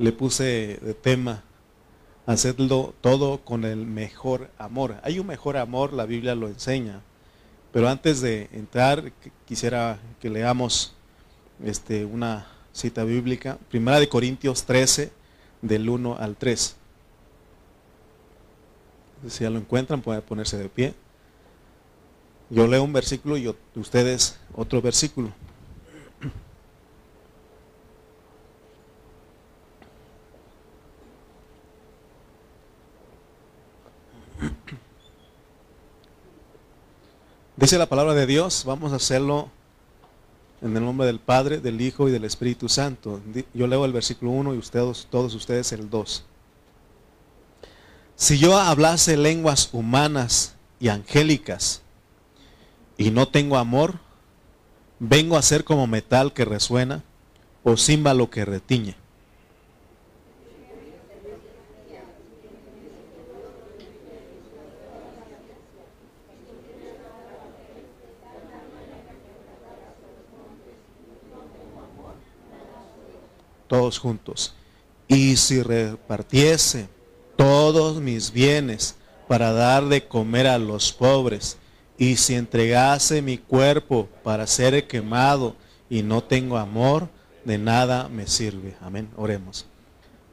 le puse de tema, hacerlo todo con el mejor amor. Hay un mejor amor, la Biblia lo enseña. Pero antes de entrar, quisiera que leamos este, una cita bíblica, Primera de Corintios 13, del 1 al 3. Si ya lo encuentran, pueden ponerse de pie. Yo leo un versículo y ustedes otro versículo. Dice la palabra de Dios, vamos a hacerlo en el nombre del Padre, del Hijo y del Espíritu Santo. Yo leo el versículo 1 y ustedes, todos ustedes el 2. Si yo hablase lenguas humanas y angélicas y no tengo amor, vengo a ser como metal que resuena o címbalo que retiñe. Todos juntos. Y si repartiese todos mis bienes para dar de comer a los pobres, y si entregase mi cuerpo para ser quemado y no tengo amor, de nada me sirve. Amén. Oremos.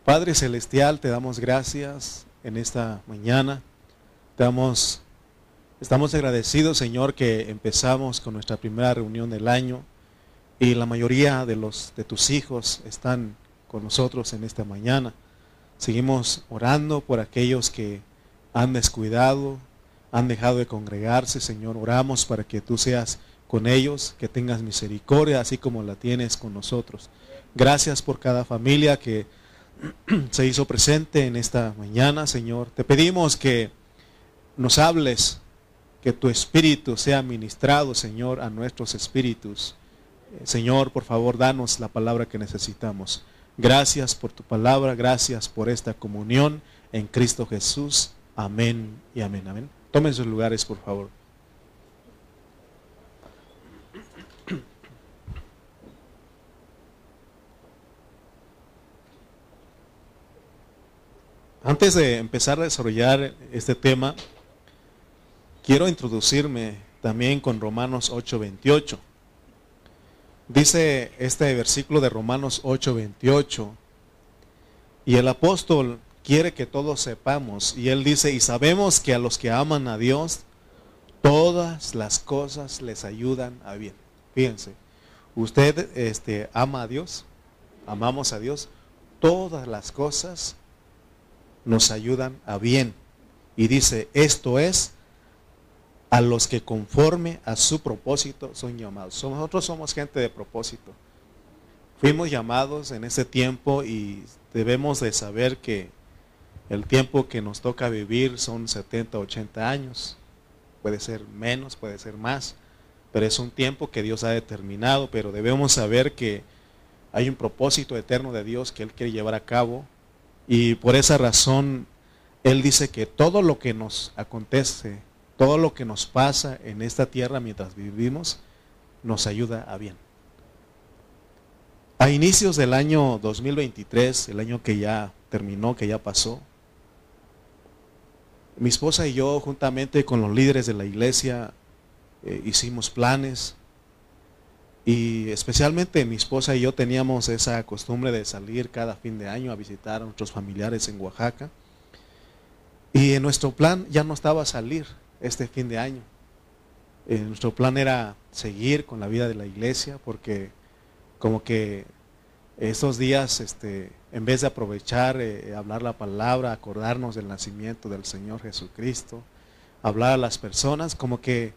Padre Celestial, te damos gracias en esta mañana. Te damos, estamos agradecidos, Señor, que empezamos con nuestra primera reunión del año y la mayoría de los de tus hijos están con nosotros en esta mañana. Seguimos orando por aquellos que han descuidado, han dejado de congregarse, Señor. Oramos para que tú seas con ellos, que tengas misericordia, así como la tienes con nosotros. Gracias por cada familia que se hizo presente en esta mañana, Señor. Te pedimos que nos hables, que tu espíritu sea ministrado, Señor, a nuestros espíritus Señor, por favor, danos la palabra que necesitamos. Gracias por tu palabra, gracias por esta comunión en Cristo Jesús. Amén y amén, amén. Tomen sus lugares, por favor. Antes de empezar a desarrollar este tema, quiero introducirme también con Romanos 8:28. Dice este versículo de Romanos 8:28, y el apóstol quiere que todos sepamos, y él dice, y sabemos que a los que aman a Dios, todas las cosas les ayudan a bien. Fíjense, usted este, ama a Dios, amamos a Dios, todas las cosas nos ayudan a bien. Y dice, esto es a los que conforme a su propósito son llamados. Nosotros somos gente de propósito. Fuimos llamados en ese tiempo y debemos de saber que el tiempo que nos toca vivir son 70, 80 años. Puede ser menos, puede ser más, pero es un tiempo que Dios ha determinado, pero debemos saber que hay un propósito eterno de Dios que Él quiere llevar a cabo y por esa razón Él dice que todo lo que nos acontece todo lo que nos pasa en esta tierra mientras vivimos nos ayuda a bien. A inicios del año 2023, el año que ya terminó, que ya pasó, mi esposa y yo, juntamente con los líderes de la iglesia, eh, hicimos planes y especialmente mi esposa y yo teníamos esa costumbre de salir cada fin de año a visitar a nuestros familiares en Oaxaca. Y en nuestro plan ya no estaba salir, este fin de año. Eh, nuestro plan era seguir con la vida de la iglesia porque como que estos días, este, en vez de aprovechar, eh, hablar la palabra, acordarnos del nacimiento del Señor Jesucristo, hablar a las personas, como que,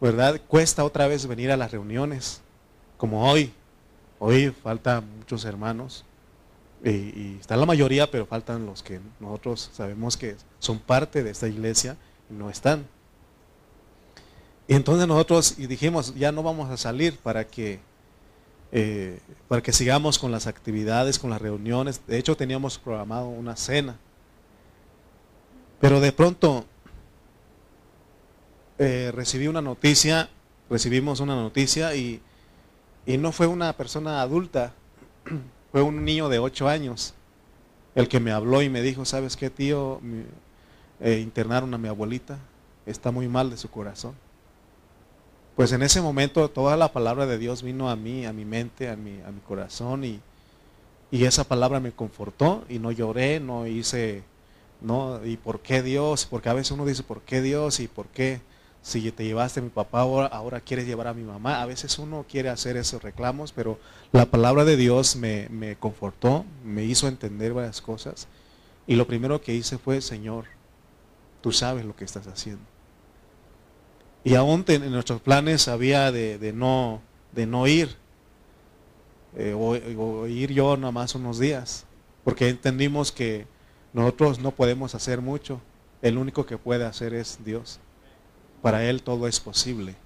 ¿verdad? Cuesta otra vez venir a las reuniones, como hoy. Hoy faltan muchos hermanos y, y está la mayoría, pero faltan los que nosotros sabemos que son parte de esta iglesia y no están. Y entonces nosotros dijimos, ya no vamos a salir para que, eh, para que sigamos con las actividades, con las reuniones. De hecho, teníamos programado una cena. Pero de pronto eh, recibí una noticia, recibimos una noticia y, y no fue una persona adulta, fue un niño de 8 años. el que me habló y me dijo, ¿sabes qué, tío? Eh, internaron a mi abuelita, está muy mal de su corazón. Pues en ese momento toda la palabra de Dios vino a mí, a mi mente, a mi, a mi corazón y, y esa palabra me confortó y no lloré, no hice, no, ¿y por qué Dios? Porque a veces uno dice, ¿por qué Dios? ¿Y por qué? Si te llevaste a mi papá, ahora, ahora quieres llevar a mi mamá. A veces uno quiere hacer esos reclamos, pero la palabra de Dios me, me confortó, me hizo entender varias cosas. Y lo primero que hice fue, Señor, tú sabes lo que estás haciendo. Y aún en nuestros planes había de, no, de no ir, eh, o, ir yo nada más unos días, porque entendimos que nosotros no podemos hacer mucho, el único que puede hacer es Dios. Para Él todo es posible.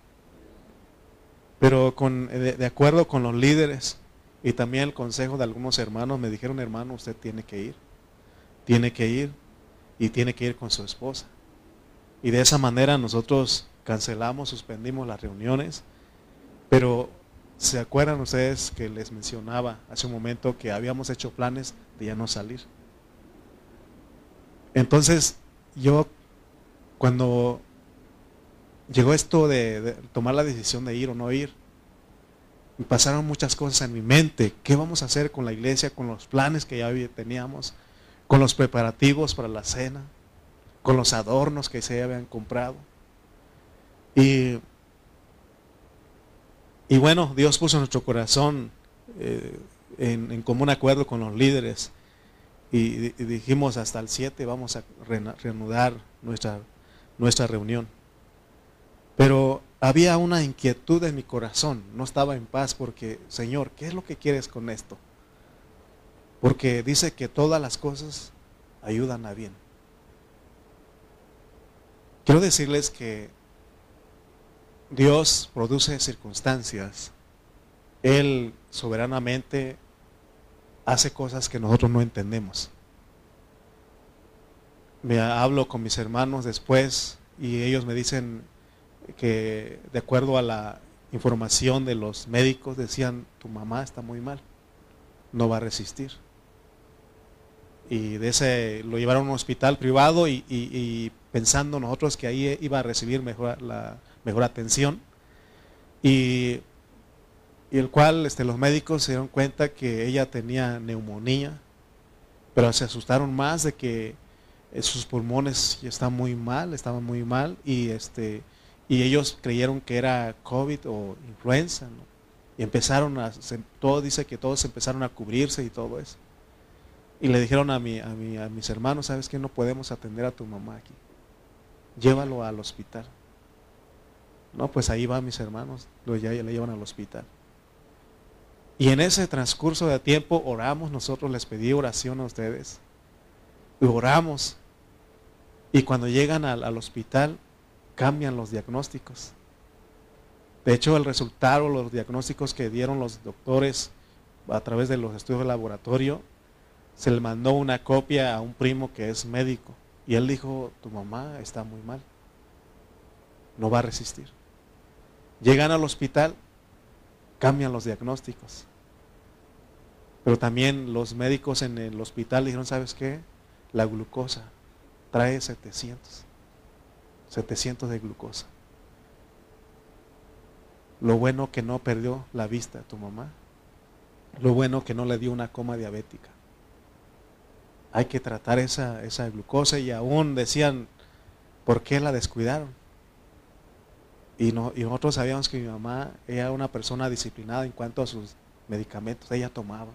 Pero con, de, acuerdo con los líderes y también el consejo de algunos hermanos, me dijeron, hermano, usted tiene que ir, tiene que ir y tiene que ir con su esposa. Y de esa manera nosotros cancelamos, suspendimos las reuniones, pero ¿se acuerdan ustedes que les mencionaba hace un momento que habíamos hecho planes de ya no salir? Entonces, yo cuando llegó esto de, tomar la decisión de ir o no ir, me pasaron muchas cosas en mi mente. ¿Qué vamos a hacer con la iglesia, con los planes que ya teníamos, con los preparativos para la cena, con los adornos que se habían comprado? Y, y bueno, Dios puso en nuestro corazón eh, en, común acuerdo con los líderes y, dijimos hasta el 7 vamos a reanudar nuestra, nuestra reunión. Pero había una inquietud en mi corazón, no estaba en paz porque, Señor, ¿qué es lo que quieres con esto? Porque dice que todas las cosas ayudan a bien. Quiero decirles que Dios produce circunstancias. Él soberanamente hace cosas que nosotros no entendemos. Me hablo con mis hermanos después y ellos me dicen que de acuerdo a la información de los médicos decían, tu mamá está muy mal, no va a resistir. Y de ese lo llevaron a un hospital privado y, pensando nosotros que ahí iba a recibir mejor la, mejor atención. Y, el cual este, los médicos se dieron cuenta que ella tenía neumonía, pero se asustaron más de que eh, sus pulmones están muy mal, estaban muy mal, y, este, y ellos creyeron que era COVID o influenza. Y empezaron a, todo dice que todos empezaron a cubrirse y todo eso. Y le dijeron a, mi, a, mi, a mis hermanos, ¿sabes qué? No podemos atender a tu mamá aquí. Llévalo al hospital. No, pues ahí van mis hermanos, lo ya le llevan al hospital. Y en ese transcurso de tiempo oramos, nosotros les pedí oración a ustedes. Oramos. Y cuando llegan al, al hospital, cambian los diagnósticos. De hecho, el resultado, los diagnósticos que dieron los doctores a través de los estudios de laboratorio, se le mandó una copia a un primo que es médico. Y él dijo, tu mamá está muy mal. No va a resistir. Llegan al hospital, cambian los diagnósticos. Pero también los médicos en el hospital dijeron, ¿sabes qué? La glucosa trae 700. 700 de glucosa. Lo bueno que no perdió la vista tu mamá. Lo bueno que no le dio una coma diabética. Hay que tratar esa, esa glucosa y aún decían, ¿por qué la descuidaron? Y, nosotros sabíamos que mi mamá era una persona disciplinada en cuanto a sus medicamentos. Ella tomaba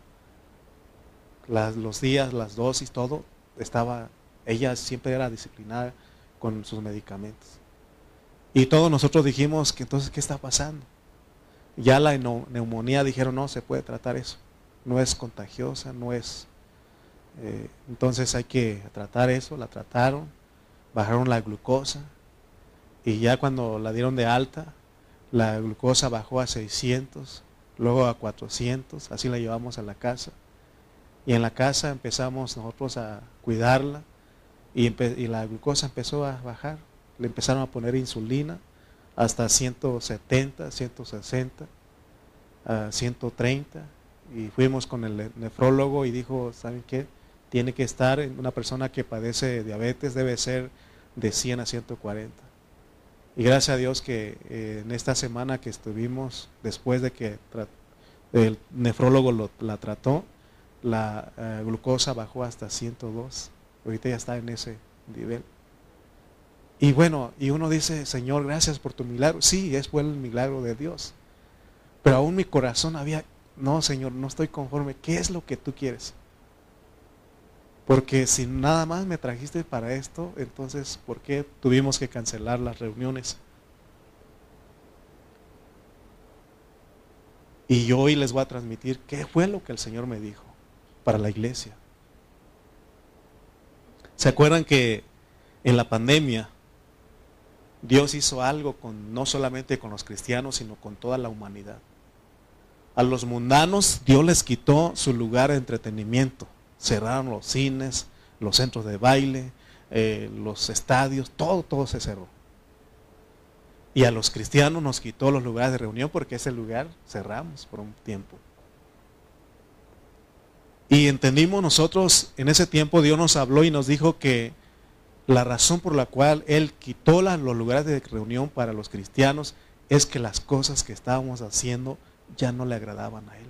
los días, las dosis, todo. Estaba, ella siempre era disciplinada con sus medicamentos. Y todos nosotros dijimos que entonces, ¿qué está pasando? Ya la neumonía dijeron, no, se puede tratar eso. No es contagiosa, no es... Eh, entonces hay que tratar eso, la trataron, bajaron la glucosa, y ya cuando la dieron de alta, la glucosa bajó a 600, luego a 400, así la llevamos a la casa. Y en la casa empezamos nosotros a cuidarla y, la glucosa empezó a bajar. Le empezaron a poner insulina hasta 170, 160, a 130. Y fuimos con el nefrólogo y dijo, ¿saben qué? tiene que estar, una persona que padece diabetes debe ser de 100 a 140. Y gracias a Dios que eh, en esta semana que estuvimos, después de que el nefrólogo la trató, la eh, glucosa bajó hasta 102. Ahorita ya está en ese nivel. Y bueno, y uno dice, Señor, gracias por tu milagro. Sí, es fue el milagro de Dios. Pero aún mi corazón había, no, Señor, no estoy conforme. ¿Qué es lo que tú quieres? Porque si nada más me trajiste para esto, entonces, ¿por qué tuvimos que cancelar las reuniones? Y yo hoy les voy a transmitir qué fue lo que el Señor me dijo para la iglesia. ¿Se acuerdan que en la pandemia Dios hizo algo con no solamente con los cristianos, sino con toda la humanidad? A los mundanos Dios les quitó su lugar de entretenimiento. Cerraron los cines, los centros de baile, eh, los estadios, todo, todo se cerró. Y a los cristianos nos quitó los lugares de reunión porque ese lugar cerramos por un tiempo. Y entendimos nosotros, en ese tiempo Dios nos habló y nos dijo que la razón por la cual Él quitó los lugares de reunión para los cristianos es que las cosas que estábamos haciendo ya no le agradaban a Él.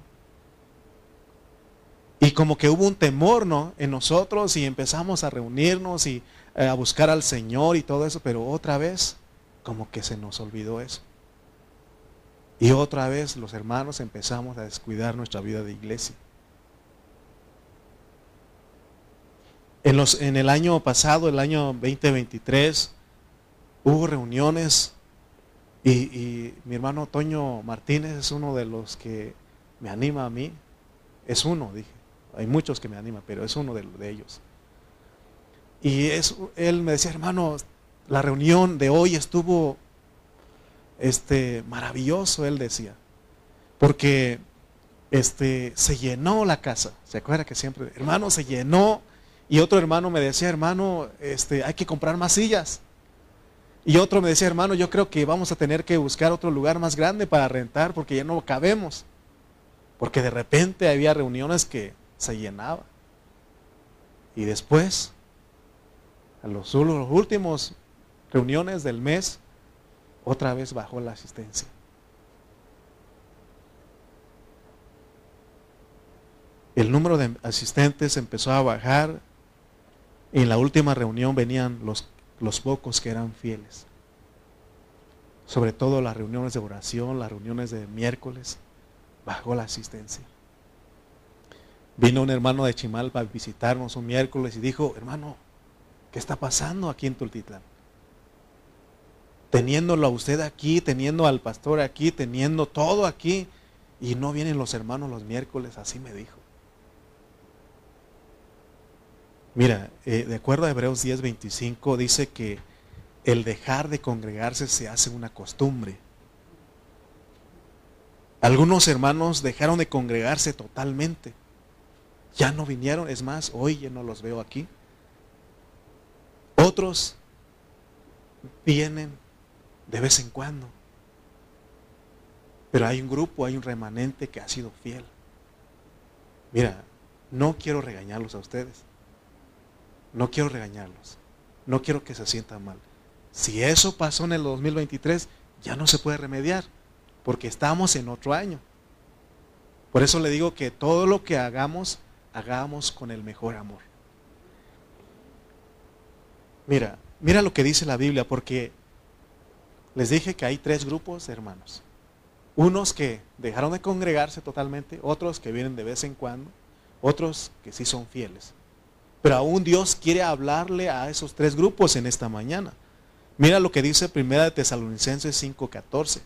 Y como que hubo un temor, ¿no? En nosotros y empezamos a reunirnos y eh, a buscar al Señor y todo eso, pero otra vez como que se nos olvidó eso. Y otra vez los hermanos empezamos a descuidar nuestra vida de iglesia. En, los, en el año pasado, el año 2023, hubo reuniones y, mi hermano Toño Martínez es uno de los que me anima a mí. Es uno, dije. Hay muchos que me animan, pero es uno de, ellos. Y es, él me decía, hermano, la reunión de hoy estuvo este, maravilloso, él decía. Porque este, se llenó la casa. ¿Se acuerda que siempre, hermano, se llenó y otro hermano me decía, hermano, este, hay que comprar más sillas. Y otro me decía, hermano, yo creo que vamos a tener que buscar otro lugar más grande para rentar porque ya no cabemos. Porque de repente había reuniones que se llenaban. Y después, a los, últimos reuniones del mes, otra vez bajó la asistencia. El número de asistentes empezó a bajar en la última reunión venían los, los pocos que eran fieles. Sobre todo las reuniones de oración, las reuniones de miércoles, bajó la asistencia. Vino un hermano de Chimalpa a visitarnos un miércoles y dijo, hermano, ¿qué está pasando aquí en Tultitlán? Teniéndolo a usted aquí, teniendo al pastor aquí, teniendo todo aquí, y no vienen los hermanos los miércoles, así me dijo. Mira, eh, de acuerdo a Hebreos 10:25 dice que el dejar de congregarse se hace una costumbre. Algunos hermanos dejaron de congregarse totalmente. Ya no vinieron, es más, hoy ya no los veo aquí. Otros vienen de vez en cuando. Pero hay un grupo, hay un remanente que ha sido fiel. Mira, no quiero regañarlos a ustedes. No quiero regañarlos. No quiero que se sientan mal. Si eso pasó en el 2023, ya no se puede remediar, porque estamos en otro año. Por eso le digo que todo lo que hagamos, hagamos con el mejor amor. Mira, mira lo que dice la Biblia, porque les dije que hay tres grupos hermanos. Unos que dejaron de congregarse totalmente, otros que vienen de vez en cuando, otros que sí son fieles. Pero aún Dios quiere hablarle a esos tres grupos en esta mañana. Mira lo que dice Primera de Tesalonicenses 5:14.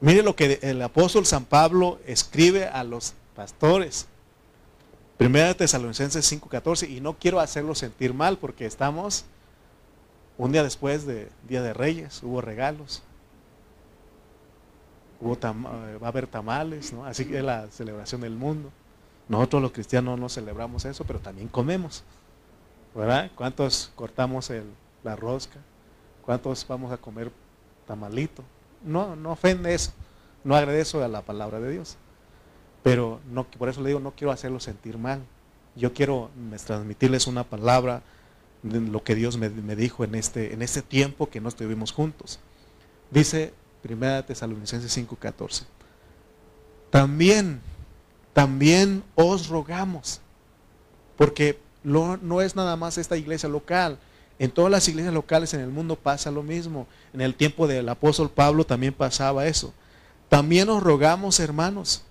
Mire lo que el apóstol San Pablo escribe a los pastores. Primera de Tesalonicenses 5:14 y no quiero hacerlo sentir mal porque estamos un día después de Día de Reyes, hubo regalos. Hubo va a haber tamales, ¿no? Así que es la celebración del mundo. Nosotros los cristianos no celebramos eso, pero también comemos. ¿Verdad? ¿Cuántos cortamos la rosca? ¿Cuántos vamos a comer tamalito? No, no ofende eso. No agradezco a la palabra de Dios. Pero no, por eso le digo, no quiero hacerlo sentir mal. Yo quiero transmitirles una palabra de lo que Dios me, dijo en este, en este tiempo que no estuvimos juntos. Dice 1 Tesalonicenses 5:14. También, también os rogamos, porque no es nada más esta iglesia local, en todas las iglesias locales en el mundo pasa lo mismo. En el tiempo del apóstol Pablo también pasaba eso. También os rogamos, hermanos,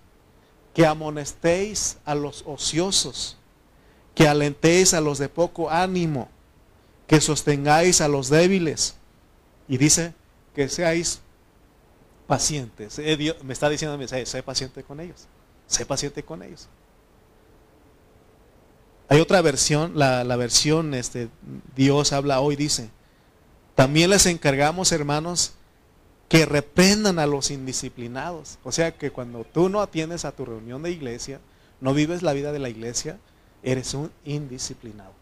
que amonestéis a los ociosos, que alentéis a los de poco ánimo, que sostengáis a los débiles. Y dice que seáis pacientes. Eh, me está diciendo, sé, sé paciente con ellos. Sé paciente con ellos. Hay otra versión, la, versión, este, Dios habla hoy, dice, también les encargamos, hermanos, que reprendan a los indisciplinados. O sea que cuando tú no atiendes a tu reunión de iglesia, no vives la vida de la iglesia, eres un indisciplinado.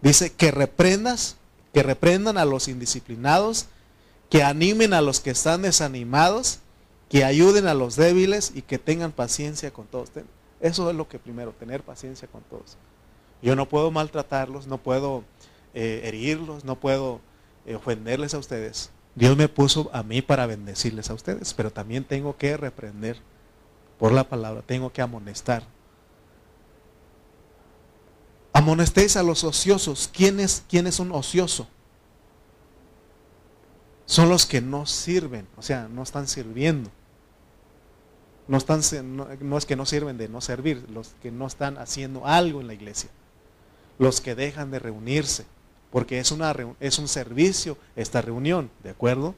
Dice que reprendas, que reprendan a los indisciplinados, que animen a los que están desanimados, que ayuden a los débiles y que tengan paciencia con todos. Eso es lo que primero, tener paciencia con todos. Yo no puedo maltratarlos, no puedo eh, herirlos, no puedo eh, ofenderles a ustedes. Dios me puso a mí para bendecirles a ustedes, pero también tengo que reprender por la palabra, tengo que amonestar. Amonestéis a los ociosos. ¿Quién es, quién un ocioso? Son los que no sirven, o sea, no están sirviendo. No, están, no, es que no sirven de no servir, los que no están haciendo algo en la iglesia. Los que dejan de reunirse, porque es, una, es un servicio esta reunión, ¿de acuerdo?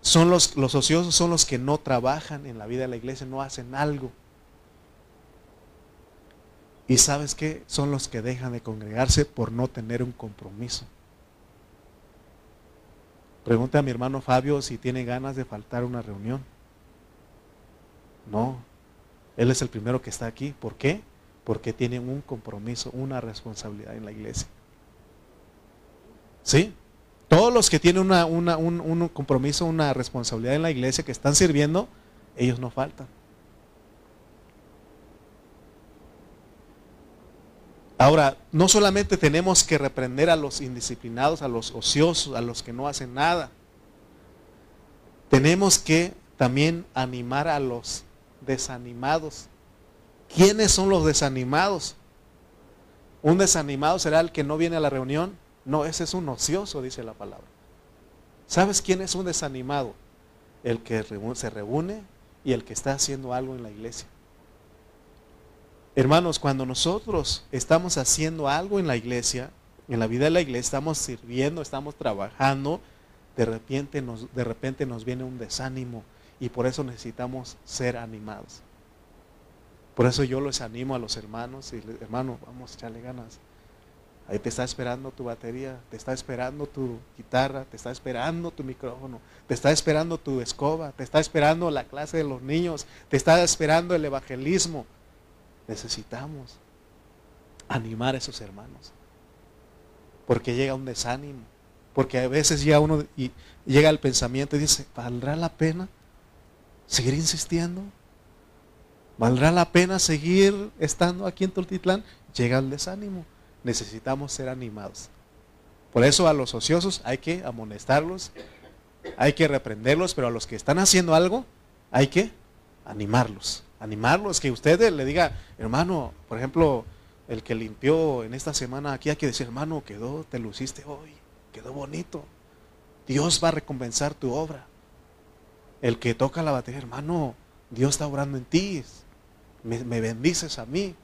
Son los, los ociosos son los que no trabajan en la vida de la iglesia, no hacen algo. Y sabes qué? Son los que dejan de congregarse por no tener un compromiso. Pregunta a mi hermano Fabio si tiene ganas de faltar una reunión. No, Él es el primero que está aquí. ¿Por qué? Porque tiene un compromiso, una responsabilidad en la iglesia. ¿Sí? Todos los que tienen un, un compromiso, una responsabilidad en la iglesia, que están sirviendo, ellos no faltan. Ahora, no solamente tenemos que reprender a los indisciplinados, a los ociosos, a los que no hacen nada. Tenemos que también animar a los desanimados. ¿Quiénes son los desanimados? ¿Un desanimado será el que no viene a la reunión? No, ese es un ocioso, dice la palabra. ¿Sabes quién es un desanimado? El que se reúne y el que está haciendo algo en la iglesia. Hermanos, cuando nosotros estamos haciendo algo en la iglesia, en la vida de la iglesia, estamos sirviendo, estamos trabajando, de repente nos, de repente nos viene un desánimo, y por eso necesitamos ser animados. Por eso yo les animo a los hermanos y hermano, vamos a echarle ganas. Ahí te está esperando tu batería, te está esperando tu guitarra, te está esperando tu micrófono, te está esperando tu escoba, te está esperando la clase de los niños, te está esperando el evangelismo. Necesitamos animar a esos hermanos. Porque llega un desánimo, porque a veces ya uno y llega el pensamiento y dice, ¿valdrá la pena? seguir insistiendo? ¿Valdrá la pena seguir estando aquí en Tultitlán? Llega el desánimo. Necesitamos ser animados. Por eso a los ociosos hay que amonestarlos, hay que reprenderlos, pero a los que están haciendo algo hay que animarlos. Animarlos, que usted le diga, hermano, por ejemplo, el que limpió en esta semana aquí, hay que decir, hermano, quedó, te luciste hoy, quedó bonito. Dios va a recompensar tu obra. El que toca la batería, hermano, Dios está orando en ti. Me, bendices a mí.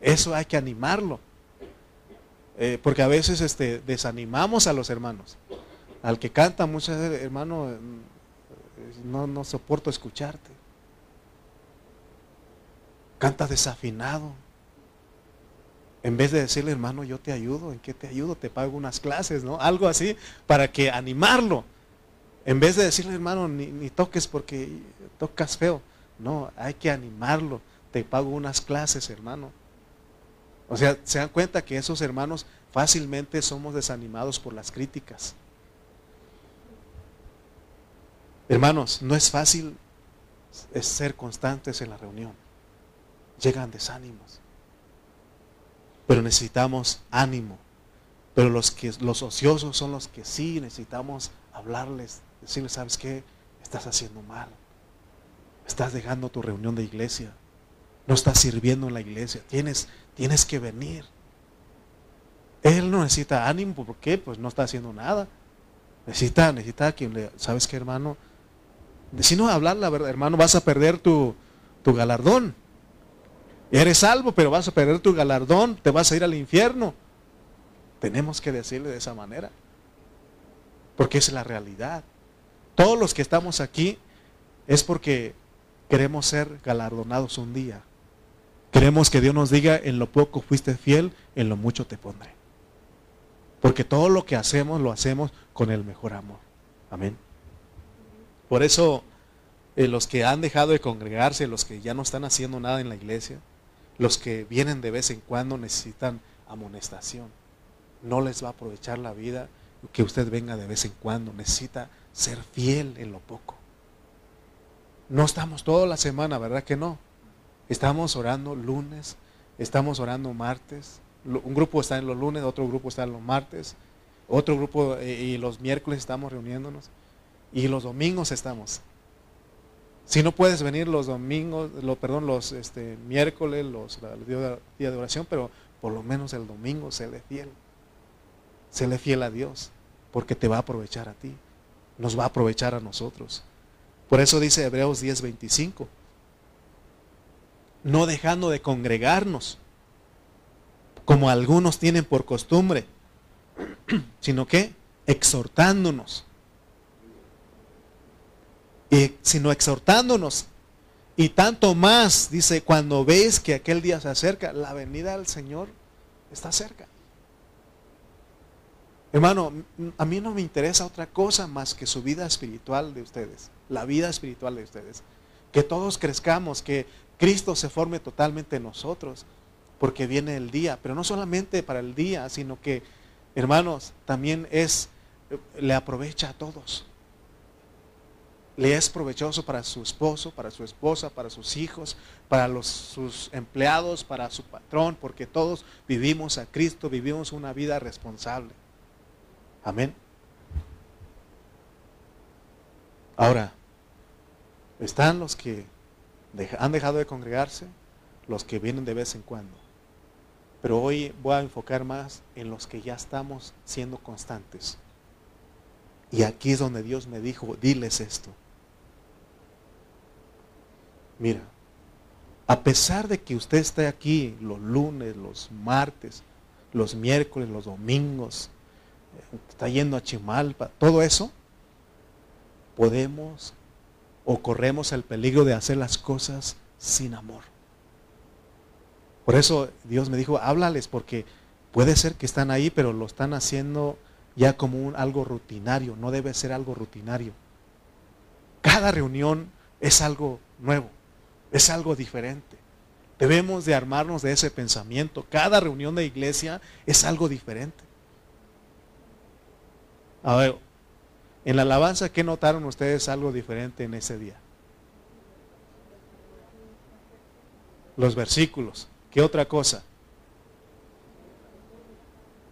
Eso hay que animarlo. Eh, porque a veces este, desanimamos a los hermanos. Al que canta muchas veces, hermano, eh, no, no soporto escucharte. Canta desafinado. En vez de decirle, hermano, yo te ayudo, ¿en qué te ayudo? Te pago unas clases, ¿no? Algo así, para que animarlo. En vez de decirle, hermano, ni, toques porque tocas feo. No, hay que animarlo. Te pago unas clases, hermano. O sea, se dan cuenta que esos hermanos fácilmente somos desanimados por las críticas. Hermanos, no es fácil ser constantes en la reunión. Llegan desánimos. Pero necesitamos ánimo. Pero los, que, los ociosos son los que sí necesitamos hablarles, decirles, ¿sabes qué? Estás haciendo mal. Estás dejando tu reunión de iglesia. No estás sirviendo en la iglesia. Tienes, tienes que venir. Él no necesita ánimo, ¿por qué? Pues no está haciendo nada. Necesita, necesita quien le, ¿sabes qué, hermano? Si no hablar la verdad, hermano, vas a perder tu, tu galardón. Eres salvo, pero vas a perder tu galardón, te vas a ir al infierno. Tenemos que decirle de esa manera. Porque es la realidad. Todos los que estamos aquí es porque queremos ser galardonados un día. Queremos que Dios nos diga, en lo poco fuiste fiel, en lo mucho te pondré. Porque todo lo que hacemos lo hacemos con el mejor amor. Amén. Por eso eh, los que han dejado de congregarse, los que ya no están haciendo nada en la iglesia, los que vienen de vez en cuando necesitan amonestación. No les va a aprovechar la vida que usted venga de vez en cuando. Necesita ser fiel en lo poco. No estamos toda la semana, ¿verdad que no? Estamos orando lunes, estamos orando martes. Un grupo está en los lunes, otro grupo está en los martes, otro grupo eh, y los miércoles estamos reuniéndonos y los domingos estamos. Si no puedes venir los domingos, lo, perdón, los este, miércoles, los días día de oración, pero por lo menos el domingo séle fiel. Séle fiel a Dios, porque te va a aprovechar a ti, nos va a aprovechar a nosotros. Por eso dice Hebreos 10:25, no dejando de congregarnos, como algunos tienen por costumbre, sino que exhortándonos sino exhortándonos. Y tanto más, dice, cuando veis que aquel día se acerca, la venida del Señor está cerca. Hermano, a mí no me interesa otra cosa más que su vida espiritual de ustedes, la vida espiritual de ustedes. Que todos crezcamos, que Cristo se forme totalmente en nosotros, porque viene el día, pero no solamente para el día, sino que, hermanos, también es, le aprovecha a todos le es provechoso para su esposo, para su esposa, para sus hijos, para los, sus empleados, para su patrón, porque todos vivimos a Cristo, vivimos una vida responsable. Amén. Ahora, están los que han dejado de congregarse, los que vienen de vez en cuando. Pero hoy voy a enfocar más en los que ya estamos siendo constantes. Y aquí es donde Dios me dijo, diles esto. Mira, a pesar de que usted esté aquí los lunes, los martes, los miércoles, los domingos, eh, está yendo a Chimalpa, todo eso, podemos o corremos el peligro de hacer las cosas sin amor. Por eso Dios me dijo, háblales, porque puede ser que están ahí, pero lo están haciendo ya como un, algo rutinario, no debe ser algo rutinario. Cada reunión es algo nuevo. Es algo diferente. Debemos de armarnos de ese pensamiento. Cada reunión de iglesia es algo diferente. A ver, en la alabanza, ¿qué notaron ustedes algo diferente en ese día? Los versículos. ¿Qué otra cosa?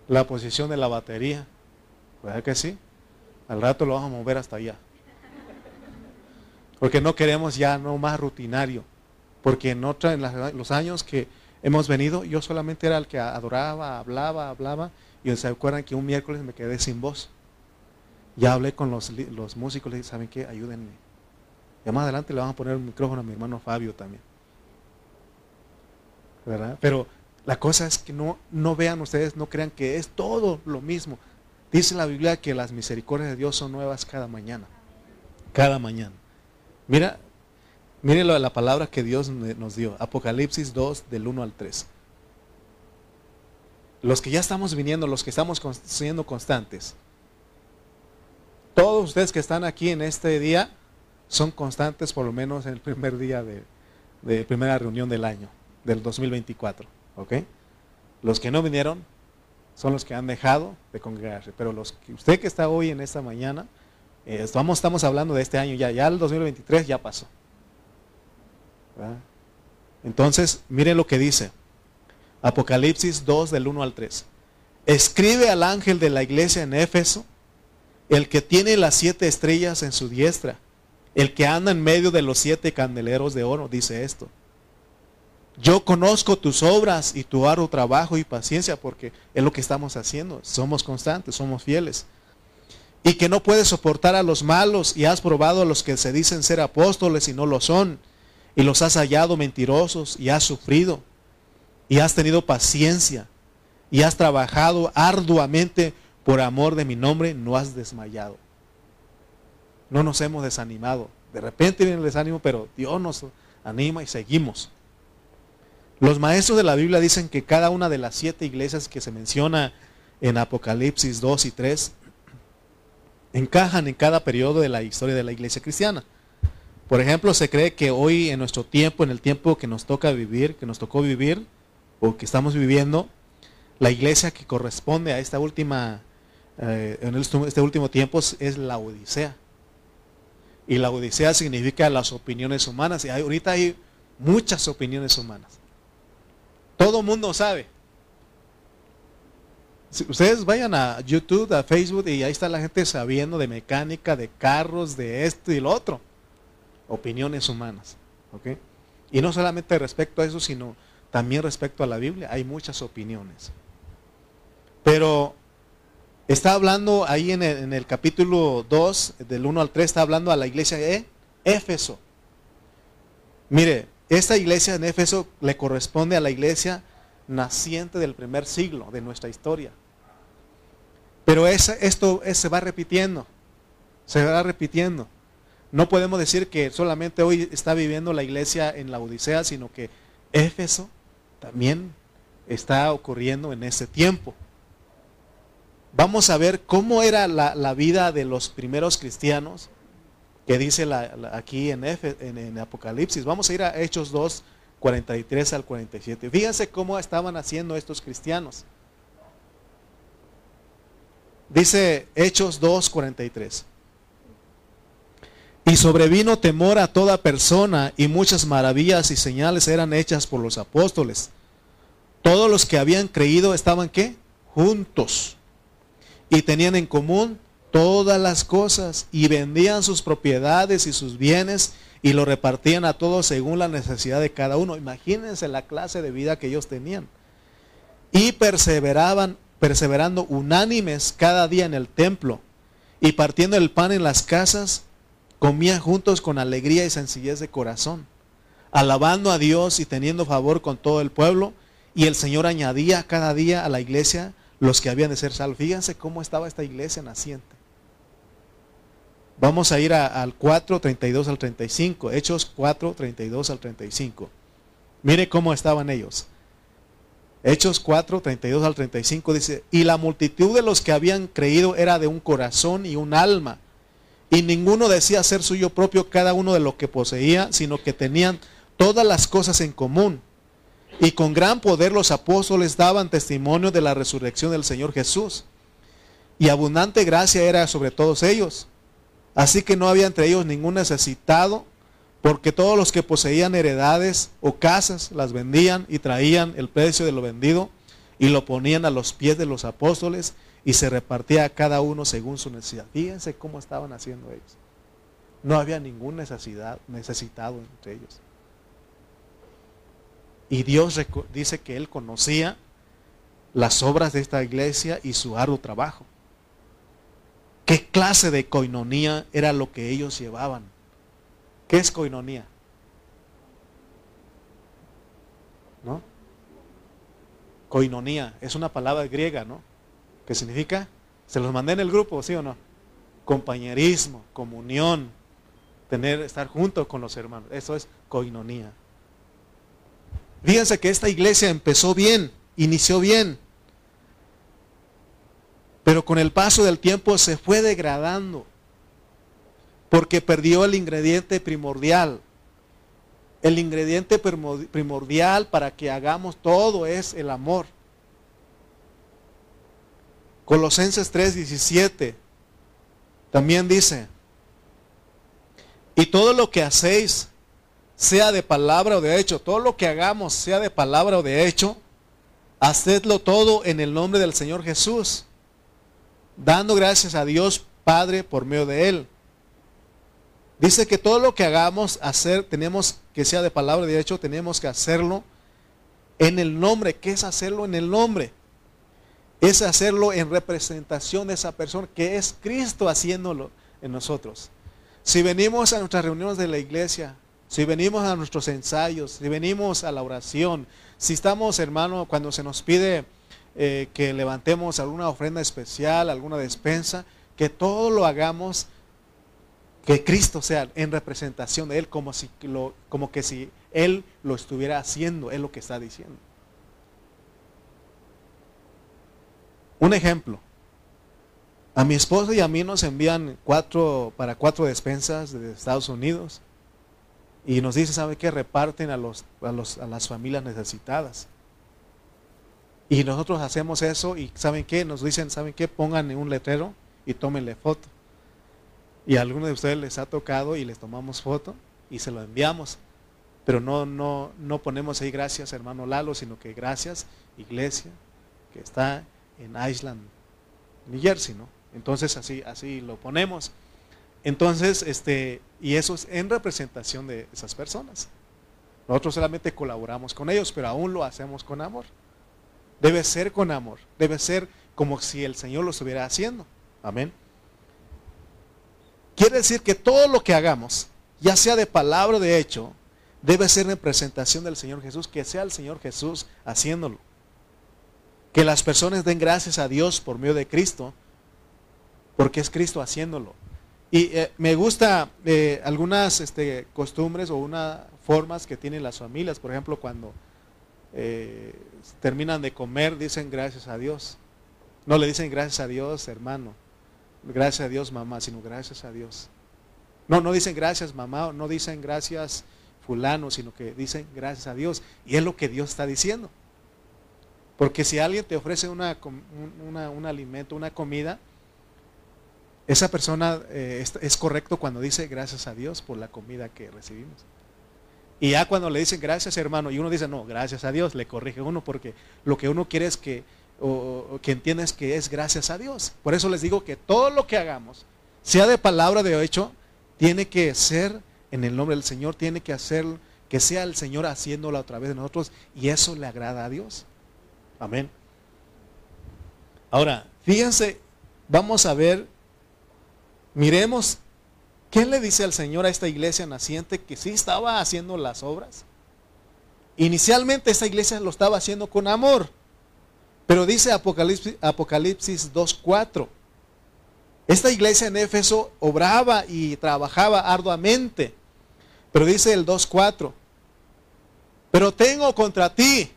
La posición de la batería. ¿Verdad que sí? Al rato lo vamos a mover hasta allá. Porque no queremos ya no más rutinario. Porque en, otra, en los años que hemos venido, yo solamente era el que adoraba, hablaba, hablaba. Y se acuerdan que un miércoles me quedé sin voz. Ya hablé con los, los músicos, les dije, ¿saben qué? Ayúdenme. Y más adelante le vamos a poner el micrófono a mi hermano Fabio también. ¿Verdad? Pero la cosa es que no, no vean ustedes, no crean que es todo lo mismo. Dice la Biblia que las misericordias de Dios son nuevas cada mañana. Cada mañana. Mira, Miren la palabra que Dios nos dio. Apocalipsis 2 del 1 al 3. Los que ya estamos viniendo, los que estamos siendo constantes. Todos ustedes que están aquí en este día son constantes por lo menos en el primer día de, primera reunión del año, del 2024. ¿Ok? Los que no vinieron son los que han dejado de congregarse. Pero los que, usted que está hoy en esta mañana, eh, estamos, estamos hablando de este año ya, ya el 2023 ya pasó. Entonces, miren lo que dice. Apocalipsis 2 del 1 al 3. Escribe al ángel de la iglesia en Éfeso, el que tiene las siete estrellas en su diestra, el que anda en medio de los siete candeleros de oro, dice esto. Yo conozco tus obras y tu arduo trabajo y paciencia, porque es lo que estamos haciendo. Somos constantes, somos fieles. Y que no puedes soportar a los malos y has probado a los que se dicen ser apóstoles y no lo son, y los has hallado mentirosos y has sufrido, y has tenido paciencia, y has trabajado arduamente por amor de mi nombre, no has desmayado. No nos hemos desanimado. De repente viene el desánimo, pero Dios nos anima y seguimos. Los maestros de la Biblia dicen que cada una de las siete iglesias que se menciona en Apocalipsis 2 y 3 encajan en cada periodo de la historia de la iglesia cristiana. Por ejemplo, se cree que hoy en nuestro tiempo, en el tiempo que nos toca vivir, que nos tocó vivir, o que estamos viviendo, la iglesia que corresponde a esta última, eh, en este último tiempo es la Odisea. Y la Odisea significa las opiniones humanas. Y ahorita hay muchas opiniones humanas. Todo mundo sabe. ustedes vayan a YouTube, a Facebook, y ahí está la gente sabiendo de mecánica, de carros, de esto y lo otro. Opiniones humanas. Y no solamente respecto a eso, sino también respecto a la Biblia. Hay muchas opiniones. Pero está hablando ahí en el, capítulo 2, del 1 al 3, está hablando a la iglesia de Éfeso. Mire, esta iglesia en Éfeso le corresponde a la iglesia naciente del primer siglo de nuestra historia. Pero esto se va repitiendo, se va repitiendo. No podemos decir que solamente hoy está viviendo la iglesia en la Odisea, sino que Éfeso también está ocurriendo en ese tiempo. Vamos a ver cómo era la, vida de los primeros cristianos que dice aquí en, en, Apocalipsis. Vamos a ir a Hechos 2, 43 al 47. Fíjense cómo estaban haciendo estos cristianos. Dice Hechos 2, 43. Y sobrevino temor a toda persona y muchas maravillas y señales eran hechas por los apóstoles. Todos los que habían creído estaban qué? Juntos. Y tenían en común todas las cosas y vendían sus propiedades y sus bienes y lo repartían a todos según la necesidad de cada uno. Imagínense la clase de vida que ellos tenían. Y perseveraban, perseverando unánimes cada día en el templo y partiendo el pan en las casas, comían juntos con alegría y sencillez de corazón, alabando a Dios y teniendo favor con todo el pueblo. Y el Señor añadía cada día a la iglesia los que habían de ser salvos. Fíjense cómo estaba esta iglesia naciente. Vamos a ir al 4, 32 al 35. Hechos 4, 32 al 35. Mire cómo estaban ellos. Hechos 4, 32 al 35 dice, y la multitud de los que habían creído era de un corazón y un alma, y ninguno decía ser suyo propio cada uno de lo que poseía, sino que tenían todas las cosas en común. Y con gran poder los apóstoles daban testimonio de la resurrección del Señor Jesús. Y abundante gracia era sobre todos ellos. Así que no había entre ellos ningún necesitado, porque todos los que poseían heredades o casas las vendían y traían el precio de lo vendido y lo ponían a los pies de los apóstoles y se repartía a cada uno según su necesidad. Fíjense cómo estaban haciendo ellos. No había ningún necesidad, necesitado entre ellos. Y Dios dice que Él conocía las obras de esta iglesia y su arduo trabajo. ¿Qué clase de coinonía era lo que ellos llevaban? ¿Qué es coinonía? ¿No? Coinonía es una palabra griega, ¿no? ¿Qué significa? Se los mandé en el grupo, ¿sí o no? Compañerismo, comunión, tener, estar junto con los hermanos. Eso es coinonía. Fíjense que esta iglesia empezó bien, inició bien. Pero con el paso del tiempo se fue degradando porque perdió el ingrediente primordial. El ingrediente primordial para que hagamos todo es el amor. Colosenses 3:17 también dice, y todo lo que hacéis, sea de palabra o de hecho, todo lo que hagamos, sea de palabra o de hecho, hacedlo todo en el nombre del Señor Jesús, dando gracias a Dios Padre por medio de Él. Dice que todo lo que hagamos, hacer, tenemos que sea de palabra o de hecho, tenemos que hacerlo en el nombre. ¿Qué es hacerlo en el nombre? Es hacerlo en representación de esa persona, que es Cristo haciéndolo en nosotros. Si venimos a nuestras reuniones de la iglesia, si venimos a nuestros ensayos, si venimos a la oración, si estamos, hermano, cuando se nos pide eh, que levantemos alguna ofrenda especial, alguna despensa, que todo lo hagamos, que Cristo sea en representación de Él, como, si como que si Él lo estuviera haciendo, es lo que está diciendo. Un ejemplo. A mi esposo y a mí nos envían cuatro, para cuatro despensas de Estados Unidos. Y nos dice, ¿sabe qué? Reparten a, los, a, los, a las familias necesitadas. Y nosotros hacemos eso y ¿saben qué? Nos dicen, ¿saben qué? Pongan un letrero y tómenle foto. Y a algunos de ustedes les ha tocado y les tomamos foto y se lo enviamos. Pero no, no, no ponemos ahí gracias hermano Lalo, sino que gracias iglesia que está en Island, New Jersey, ¿no? Entonces así, así lo ponemos. Entonces, este, y eso es en representación de esas personas. Nosotros solamente colaboramos con ellos, pero aún lo hacemos con amor. Debe ser con amor, debe ser como si el Señor lo estuviera haciendo. Amén. Quiere decir que todo lo que hagamos, ya sea de palabra o de hecho, debe ser en del Señor Jesús, que sea el Señor Jesús haciéndolo. Que las personas den gracias a Dios por medio de Cristo, porque es Cristo haciéndolo. Y eh, me gusta eh, algunas este, costumbres o unas formas que tienen las familias, por ejemplo, cuando eh, terminan de comer, dicen gracias a Dios. No le dicen gracias a Dios, hermano, gracias a Dios, mamá, sino gracias a Dios. No, no dicen gracias, mamá, no dicen gracias, fulano, sino que dicen gracias a Dios. Y es lo que Dios está diciendo. Porque si alguien te ofrece una, un alimento, una comida, esa persona eh, es, correcto cuando dice gracias a Dios por la comida que recibimos. Y ya cuando le dicen gracias hermano y uno dice no, gracias a Dios, le corrige uno porque lo que uno quiere es que, o, que entiendas que es gracias a Dios. Por eso les digo que todo lo que hagamos, sea de palabra de hecho, tiene que ser en el nombre del Señor, tiene que hacer que sea el Señor haciéndolo a través de nosotros y eso le agrada a Dios. Amén. Ahora, fíjense, vamos a ver Miremos, ¿qué le dice el Señor a esta iglesia naciente que sí estaba haciendo las obras? Inicialmente esta iglesia lo estaba haciendo con amor, pero dice Apocalipsis, Apocalipsis 2.4, esta iglesia en Éfeso obraba y trabajaba arduamente, pero dice el 2.4, pero tengo contra ti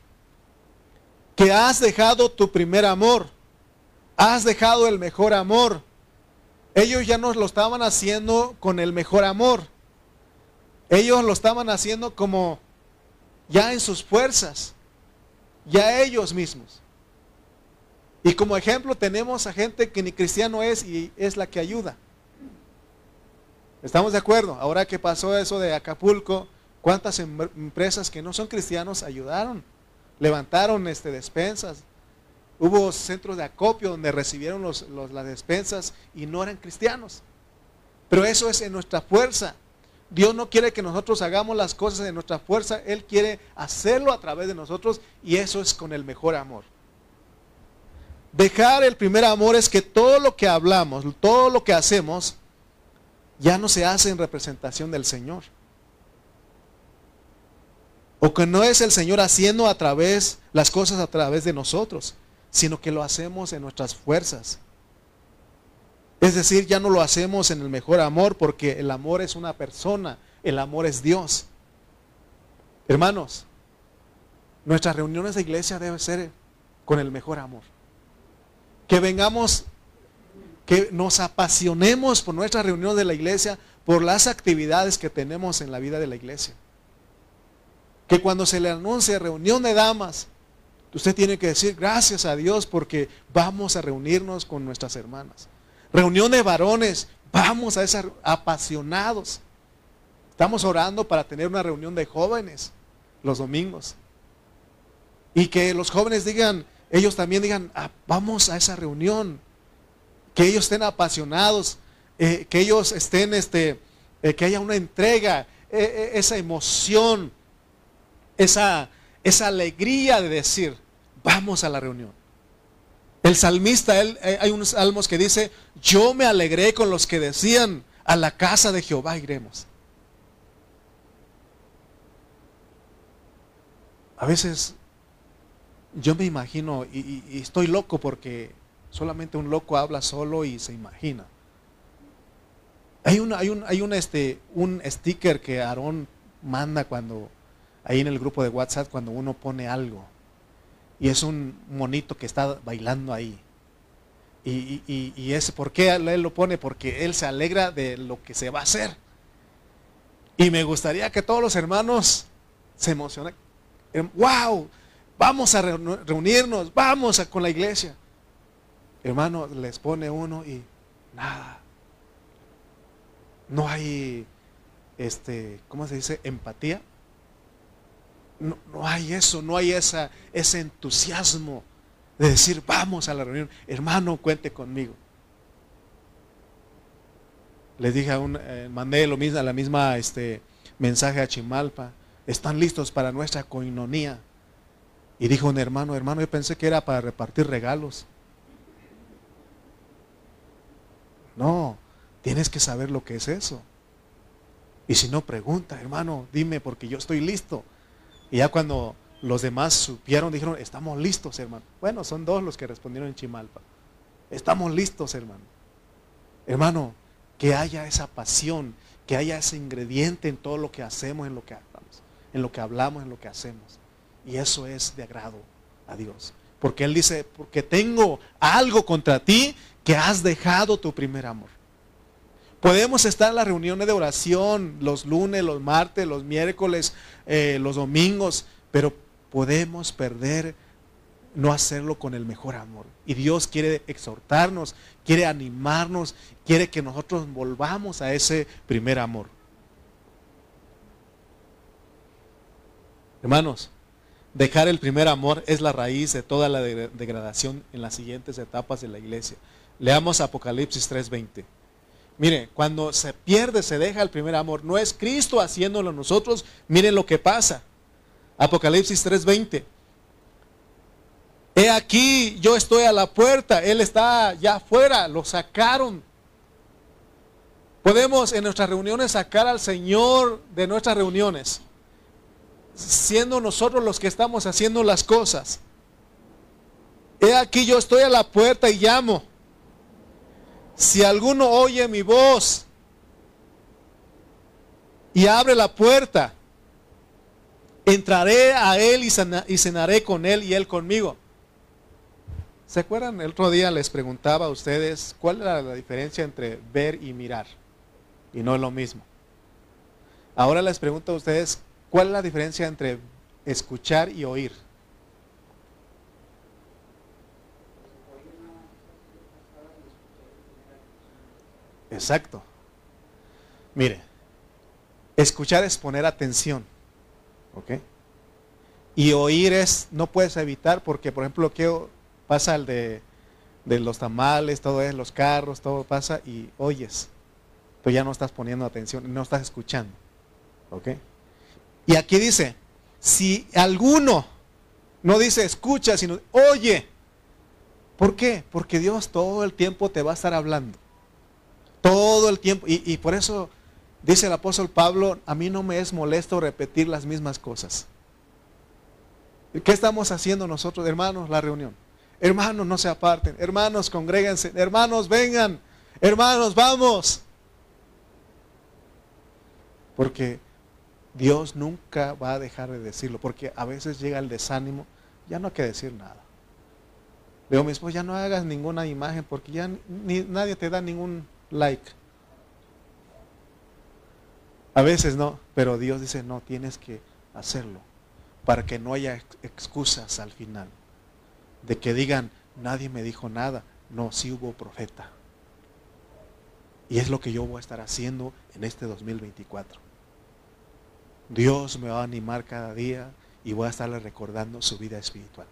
que has dejado tu primer amor, has dejado el mejor amor. Ellos ya no lo estaban haciendo con el mejor amor. Ellos lo estaban haciendo como ya en sus fuerzas, ya ellos mismos. Y como ejemplo tenemos a gente que ni cristiano es y es la que ayuda. ¿Estamos de acuerdo? Ahora que pasó eso de Acapulco, ¿cuántas em-, empresas que no son cristianos ayudaron? Levantaron este, despensas, Hubo centros de acopio donde recibieron las despensas y no eran cristianos. Pero eso es en nuestra fuerza. Dios no quiere que nosotros hagamos las cosas en nuestra fuerza. Él quiere hacerlo a través de nosotros y eso es con el mejor amor. Dejar el primer amor es que todo lo que hablamos, todo lo que hacemos, ya no se hace en representación del Señor. O que no es el Señor haciendo a través las cosas a través de nosotros, sino que lo hacemos en nuestras fuerzas. Es decir, ya no lo hacemos en el mejor amor porque el amor es una persona, el amor es Dios. Hermanos, nuestras reuniones de iglesia deben ser con el mejor amor. Que vengamos, que nos apasionemos por nuestras reuniones de la iglesia, por las actividades que tenemos en la vida de la iglesia. Que cuando se le anuncie reunión de damas, Usted tiene que decir gracias a Dios porque vamos a reunirnos con nuestras hermanas. Reunión de varones, vamos a estar apasionados. Estamos orando para tener una reunión de jóvenes los domingos. Y que los jóvenes digan, ellos también digan, ah, vamos a esa reunión. Que ellos estén apasionados, eh, que ellos estén, este, eh, que haya una entrega, eh, esa emoción, esa, esa alegría de decir, vamos a la reunión. El salmista, él, hay unos salmos que dice, yo me alegré con los que decían, a la casa de Jehová iremos. A veces yo me imagino, y, estoy loco porque solamente un loco habla solo y se imagina. Hay, un, hay, un, hay un, este, un sticker que Aarón manda cuando, ahí en el grupo de WhatsApp, cuando uno pone algo. Y es un monito que está bailando ahí. Y, y, y, es, ¿por qué él lo pone? Porque él se alegra de lo que se va a hacer. Y me gustaría que todos los hermanos se emocionen. ¡Wow! Vamos a reunirnos, vamos con la iglesia. Hermano, les pone uno y nada. No hay, este, ¿cómo se dice? Empatía. No, no hay eso, no hay esa, ese entusiasmo de decir, vamos a la reunión. Hermano, cuente conmigo. Les dije a un, eh, mandé lo mismo, la misma este, mensaje a Chimalpa. Están listos para nuestra coinonía. Y dijo un hermano, hermano, yo pensé que era para repartir regalos. No, tienes que saber lo que es eso. Y si no, pregunta, hermano, dime porque yo estoy listo. Y ya cuando los demás supieron, dijeron, estamos listos, hermano. Bueno, son dos los que respondieron en Chimalpa. Estamos listos, hermano. Hermano, que haya esa pasión, que haya ese ingrediente en todo lo que hacemos, en lo que hablamos, en lo que hablamos, en lo que hacemos. Y eso es de agrado a Dios. Porque Él dice, porque tengo algo contra ti que has dejado tu primer amor. Podemos estar en las reuniones de oración los lunes, los martes, los miércoles, eh, los domingos, pero podemos perder no hacerlo con el mejor amor. Y Dios quiere exhortarnos, quiere animarnos, quiere que nosotros volvamos a ese primer amor. Hermanos, Dejar el primer amor es la raíz de toda la degradación en las siguientes etapas de la iglesia. Leamos Apocalipsis 3:20. Mire, cuando se pierde, se deja el primer amor. No es Cristo haciéndolo nosotros. Miren lo que pasa. Apocalipsis 3:20. He aquí, yo estoy a la puerta. Él está ya afuera. Lo sacaron. Podemos en nuestras reuniones sacar al Señor de nuestras reuniones siendo nosotros los que estamos haciendo las cosas. He aquí yo estoy a la puerta y llamo. Si alguno oye mi voz y abre la puerta, entraré a él y cenaré con él y él conmigo. ¿Se acuerdan? El otro día les preguntaba a ustedes cuál era la diferencia entre ver y mirar. Y no es lo mismo. Ahora les pregunto a ustedes ¿Cuál es la diferencia entre escuchar y oír? Exacto. Mire, escuchar es poner atención. ¿Ok? Y oír es, no puedes evitar, porque por ejemplo, que pasa el de, de los tamales, todo es, los carros, todo pasa y oyes. Pero ya no estás poniendo atención, no estás escuchando. ¿Ok? Y aquí dice, si alguno no dice escucha, sino oye. ¿Por qué? Porque Dios todo el tiempo te va a estar hablando. Todo el tiempo. Y, por eso dice el apóstol Pablo, a mí no me es molesto repetir las mismas cosas. ¿Qué estamos haciendo nosotros, hermanos? La reunión. Hermanos, no se aparten. Hermanos, congréguense. Hermanos, vengan. Hermanos, vamos. Porque Dios nunca va a dejar de decirlo, porque a veces llega el desánimo, ya no hay que decir nada. Veo mi esposa, ya no hagas ninguna imagen porque ya ni, nadie te da ningún like. A veces no, pero Dios dice, no, tienes que hacerlo para que no haya excusas al final. De que digan, nadie me dijo nada. No, sí hubo profeta. Y es lo que yo voy a estar haciendo en este 2024 Dios me va a animar cada día y voy a estarle recordando su vida espiritual.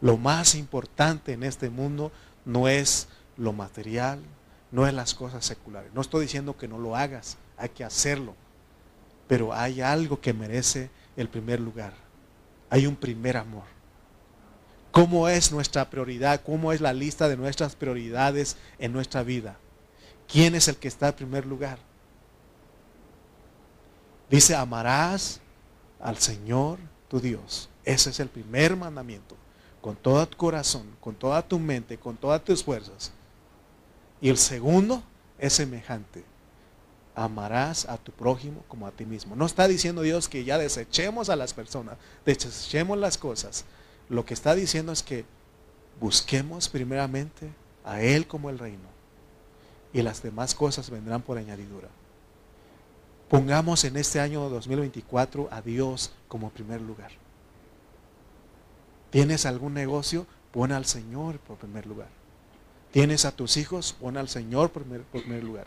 Lo más importante en este mundo no es lo material, no es las cosas seculares. No estoy diciendo que no lo hagas, hay que hacerlo. Pero hay algo que merece el primer lugar. Hay un primer amor. ¿Cómo es nuestra prioridad? ¿Cómo es la lista de nuestras prioridades en nuestra vida? ¿Quién es el que está en primer lugar? Dice, amarás al Señor tu Dios. Ese es el primer mandamiento. Con todo tu corazón, con toda tu mente, con todas tus fuerzas. Y el segundo es semejante. Amarás a tu prójimo como a ti mismo. No está diciendo Dios que ya desechemos a las personas, desechemos las cosas. Lo que está diciendo es que busquemos primeramente a Él como el reino. Y las demás cosas vendrán por añadidura. Pongamos en este año 2024 a Dios como primer lugar. ¿Tienes algún negocio? Pon al Señor por primer lugar. ¿Tienes a tus hijos? Pon al Señor por primer, lugar.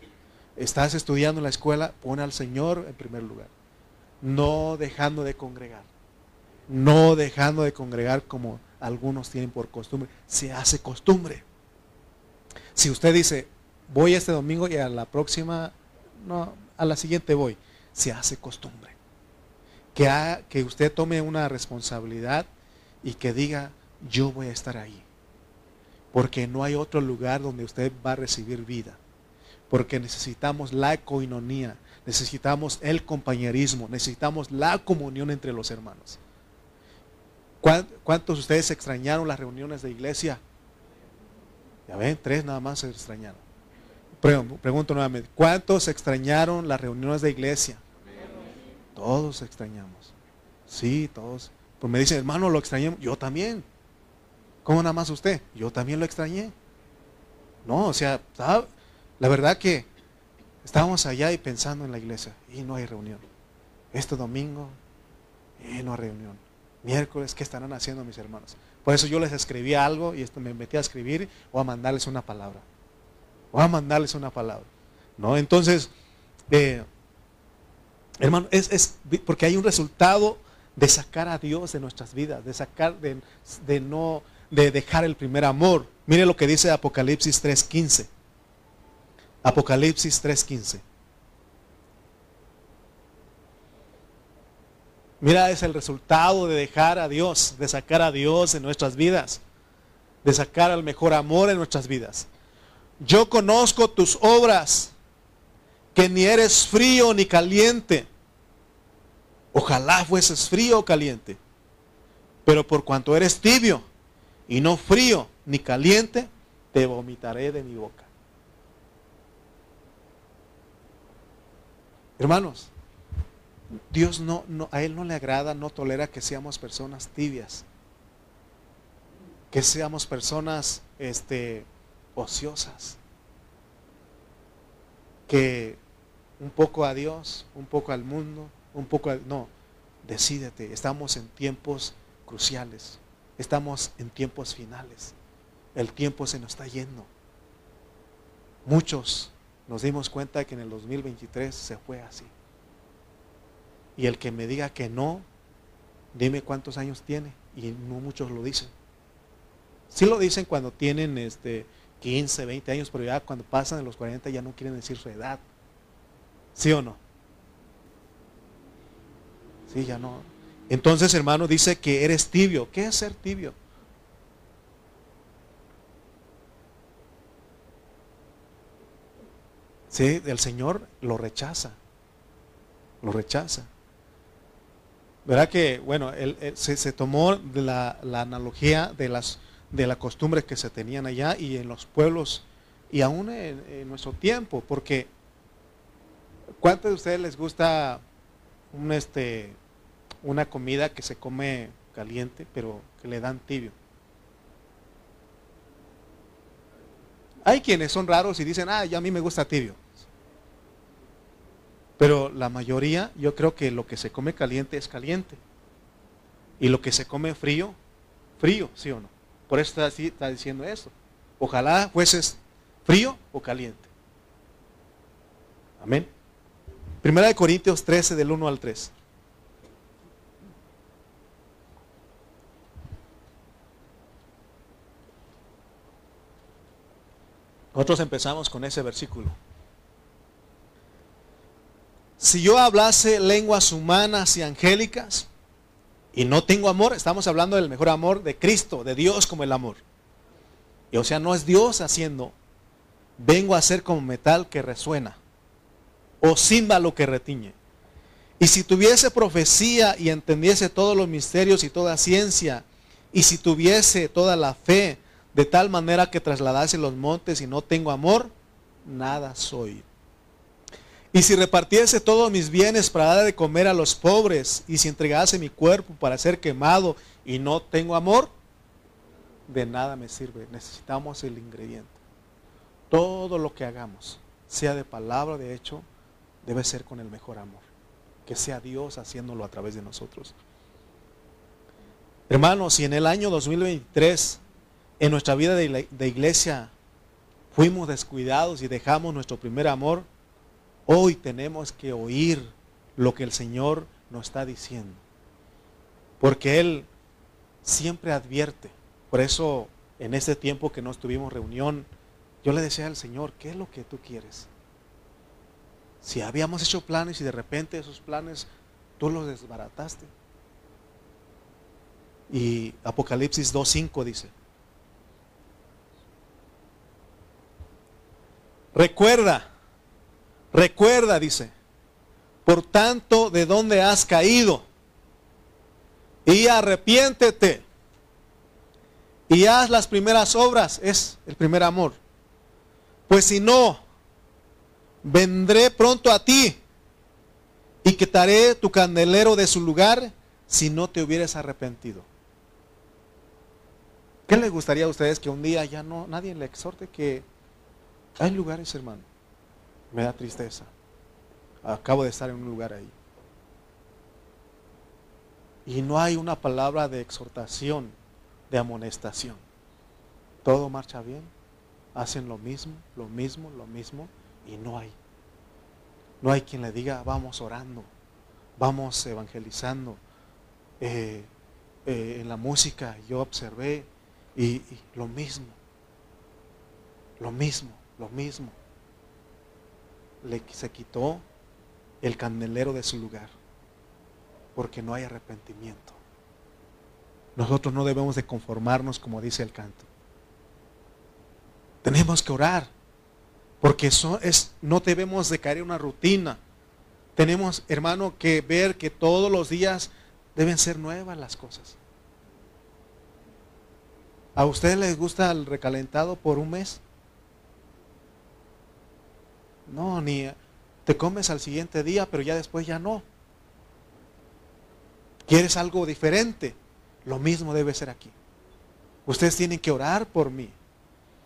¿Estás estudiando en la escuela? Pon al Señor en primer lugar. No dejando de congregar. No dejando de congregar como algunos tienen por costumbre. Se hace costumbre. Si usted dice, voy este domingo y a la próxima, no, a la siguiente voy, se hace costumbre. Que, que usted tome una responsabilidad y que diga, yo voy a estar ahí. Porque no hay otro lugar donde usted va a recibir vida. Porque necesitamos la coinonía, necesitamos el compañerismo, necesitamos la comunión entre los hermanos. ¿Cuántos de ustedes extrañaron las reuniones de iglesia? Ya ven, tres nada más se extrañaron. Pregunto nuevamente, ¿cuántos extrañaron las reuniones de iglesia? Todos extrañamos. Sí, todos. Pues me dicen, hermano, lo extrañé. Yo también. ¿Cómo nada más usted? Yo también lo extrañé. No, o sea, la verdad que estábamos allá y pensando en la iglesia y no hay reunión. Este domingo, y no hay reunión. Miércoles, ¿qué estarán haciendo mis hermanos? Por eso yo les escribí algo y me metí a escribir o a mandarles una palabra. O a mandarles una palabra. ¿No? Entonces, eh, hermano, es, es porque hay un resultado de sacar a Dios de nuestras vidas, de sacar, de, no, de dejar el primer amor. Mire lo que dice Apocalipsis 3.15. Apocalipsis 3.15. Mira, es el resultado de dejar a Dios, de sacar a Dios en nuestras vidas, de sacar al mejor amor en nuestras vidas. Yo conozco tus obras, que ni eres frío ni caliente. Ojalá fueses frío o caliente. Pero por cuanto eres tibio y no frío ni caliente, te vomitaré de mi boca. Hermanos, Dios no, a Él no le agrada, no tolera que seamos personas tibias, que seamos personas este, ociosas, que un poco a Dios, un poco al mundo, un poco, no, decídete, estamos en tiempos cruciales, estamos en tiempos finales, el tiempo se nos está yendo. Muchos nos dimos cuenta que en el 2023 se fue así. Y el que me diga que no, dime cuántos años tiene. Y no muchos lo dicen. Sí lo dicen cuando tienen este 15, 20 años, pero ya cuando pasan de los 40 ya no quieren decir su edad. ¿Sí o no? Sí, ya no. Entonces, hermano, dice que eres tibio. ¿Qué es ser tibio? Sí, el Señor lo rechaza. Lo rechaza. ¿Verdad que, bueno, él, se, tomó la, analogía de, las, de la costumbre que se tenían allá y en los pueblos y aún en, en nuestro tiempo? Porque, ¿cuántos de ustedes les gusta un, este, una comida que se come caliente, pero que le dan tibio. Hay quienes son raros y dicen, ah, ya a mí me gusta tibio. Pero la mayoría, yo creo que lo que se come caliente es caliente. Y lo que se come frío, frío, ¿sí o no? Por eso está, así, está diciendo eso. Ojalá fueses frío o caliente. Amén. Primera de Corintios 13 del 1 al 3. Nosotros empezamos con ese versículo. Si yo hablase lenguas humanas y angélicas y no tengo amor, estamos hablando del mejor amor de Cristo, de Dios como el amor. Y o sea, no es Dios haciendo, vengo a ser como metal que resuena o címbalo que retiñe. Y si tuviese profecía y entendiese todos los misterios y toda ciencia, y si tuviese toda la fe, de tal manera que trasladase los montes y no tengo amor, nada soy. Y si repartiese todos mis bienes para dar de comer a los pobres, y si entregase mi cuerpo para ser quemado y no tengo amor, de nada me sirve. Necesitamos el ingrediente. Todo lo que hagamos, sea de palabra, de hecho, debe ser con el mejor amor. Que sea Dios haciéndolo a través de nosotros. Hermanos, si en el año 2023 en nuestra vida de iglesia fuimos descuidados y dejamos nuestro primer amor, hoy tenemos que oír lo que el Señor nos está diciendo. Porque Él siempre advierte. Por eso en este tiempo que nos tuvimos reunión, yo le decía al Señor, ¿qué es lo que tú quieres? Si habíamos hecho planes y de repente esos planes tú los desbarataste. Y Apocalipsis 2.5 dice, Recuerda, recuerda, dice, por tanto, de dónde has caído, y arrepiéntete, y haz las primeras obras, es el primer amor. Pues si no, vendré pronto a ti y quitaré tu candelero de su lugar si no te hubieras arrepentido. ¿Qué les gustaría a ustedes que un día ya no nadie le exhorte que hay lugares, hermano, me da tristeza. Acabo de estar en un lugar ahí. Y no hay una palabra de exhortación, de amonestación. Todo marcha bien, hacen lo mismo, lo mismo, lo mismo, y no hay. No hay quien le diga, vamos orando, vamos evangelizando. Eh, eh, en la música yo observé y lo mismo, lo mismo lo mismo. Le, se quitó el candelero de su lugar porque no hay arrepentimiento. Nosotros no debemos de conformarnos como dice el canto. Tenemos que orar porque eso es, no debemos de caer en una rutina. Tenemos, hermano, que ver que todos los días deben ser nuevas las cosas. ¿A ustedes les gusta el recalentado por un mes? No, ni te comes al siguiente día, pero ya después ya no. ¿Quieres algo diferente? Lo mismo debe ser aquí. Ustedes tienen que orar por mí,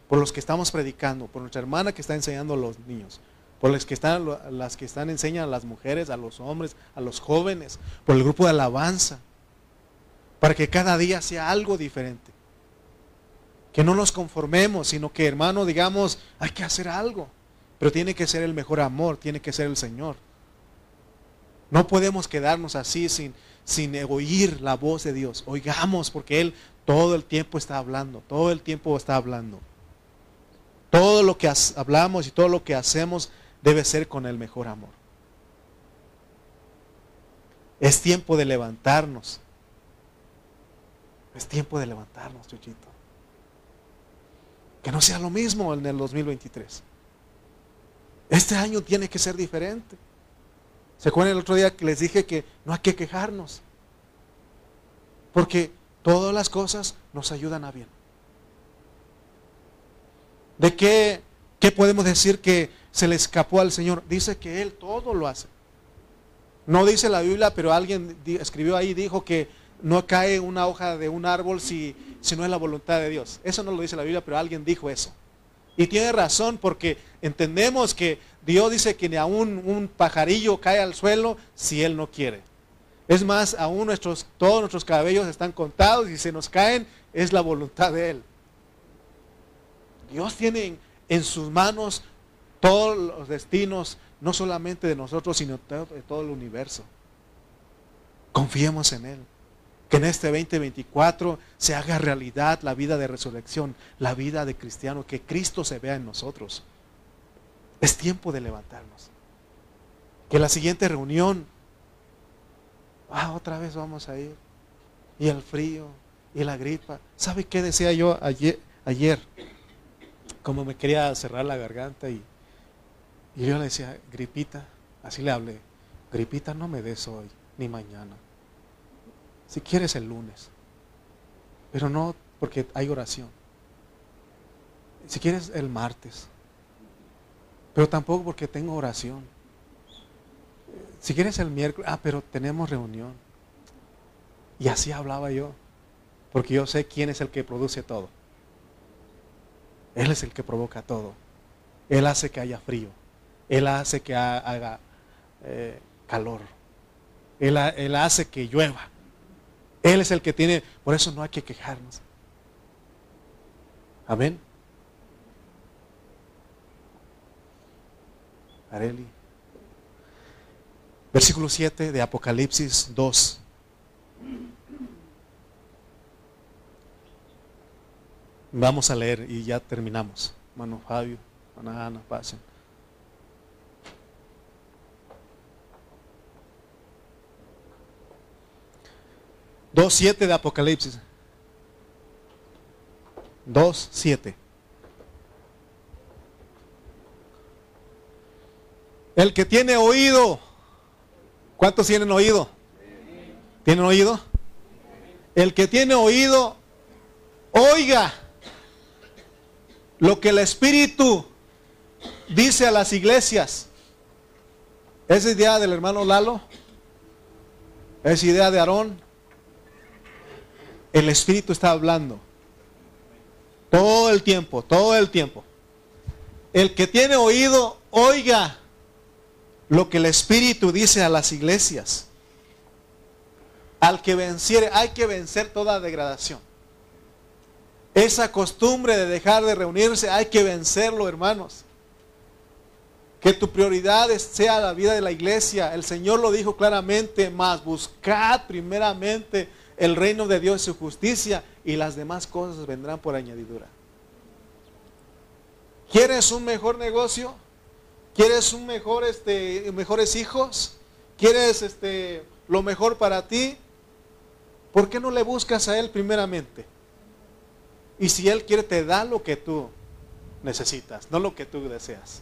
por los que estamos predicando, por nuestra hermana que está enseñando a los niños, por las que están, las que están enseñando a las mujeres, a los hombres, a los jóvenes, por el grupo de alabanza, para que cada día sea algo diferente. Que no nos conformemos, sino que hermano digamos, hay que hacer algo. Pero tiene que ser el mejor amor, tiene que ser el Señor. No podemos quedarnos así sin, sin oír la voz de Dios. Oigamos porque Él todo el tiempo está hablando, todo el tiempo está hablando. Todo lo que hablamos y todo lo que hacemos debe ser con el mejor amor. Es tiempo de levantarnos. Es tiempo de levantarnos, Chuchito. Que no sea lo mismo en el 2023. Este año tiene que ser diferente. ¿Se acuerdan el otro día que les dije que no hay que quejarnos? Porque todas las cosas nos ayudan a bien. ¿De qué, qué podemos decir que se le escapó al Señor? Dice que Él todo lo hace. No dice la Biblia, pero alguien escribió ahí, dijo que no cae una hoja de un árbol si, si no es la voluntad de Dios. Eso no lo dice la Biblia, pero alguien dijo eso. Y tiene razón porque entendemos que Dios dice que ni aún un pajarillo cae al suelo si Él no quiere. Es más, aún nuestros, todos nuestros cabellos están contados y se nos caen, es la voluntad de Él. Dios tiene en sus manos todos los destinos, no solamente de nosotros, sino de todo el universo. Confiemos en Él. Que en este 2024 se haga realidad la vida de resurrección, la vida de cristiano, que Cristo se vea en nosotros. Es tiempo de levantarnos. Que la siguiente reunión, ah, otra vez vamos a ir. Y el frío, y la gripa. ¿Sabe qué decía yo ayer? ayer como me quería cerrar la garganta y, y yo le decía, gripita, así le hablé, gripita no me des hoy, ni mañana. Si quieres el lunes. Pero no porque hay oración. Si quieres el martes. Pero tampoco porque tengo oración. Si quieres el miércoles, ah, pero tenemos reunión. Y así hablaba yo. Porque yo sé quién es el que produce todo. Él es el que provoca todo. Él hace que haya frío. Él hace que haga eh, calor. Él, él hace que llueva. Él es el que tiene, por eso no hay que quejarnos. Amén. Areli. Versículo 7 de Apocalipsis 2. Vamos a leer y ya terminamos. Mano Fabio, Ana Ana, pasen. 2.7 de Apocalipsis. 2.7. El que tiene oído. ¿Cuántos tienen oído? ¿Tienen oído? El que tiene oído, oiga lo que el Espíritu dice a las iglesias. ¿Es idea del hermano Lalo? ¿Es idea de Aarón? El Espíritu está hablando. Todo el tiempo, todo el tiempo. El que tiene oído, oiga lo que el Espíritu dice a las iglesias. Al que venciere, hay que vencer toda degradación. Esa costumbre de dejar de reunirse, hay que vencerlo, hermanos. Que tu prioridad sea la vida de la iglesia. El Señor lo dijo claramente, más buscad primeramente el reino de Dios y su justicia y las demás cosas vendrán por añadidura. ¿Quieres un mejor negocio? ¿Quieres un mejor este mejores hijos? ¿Quieres este lo mejor para ti? ¿Por qué no le buscas a él primeramente? Y si él quiere te da lo que tú necesitas, no lo que tú deseas.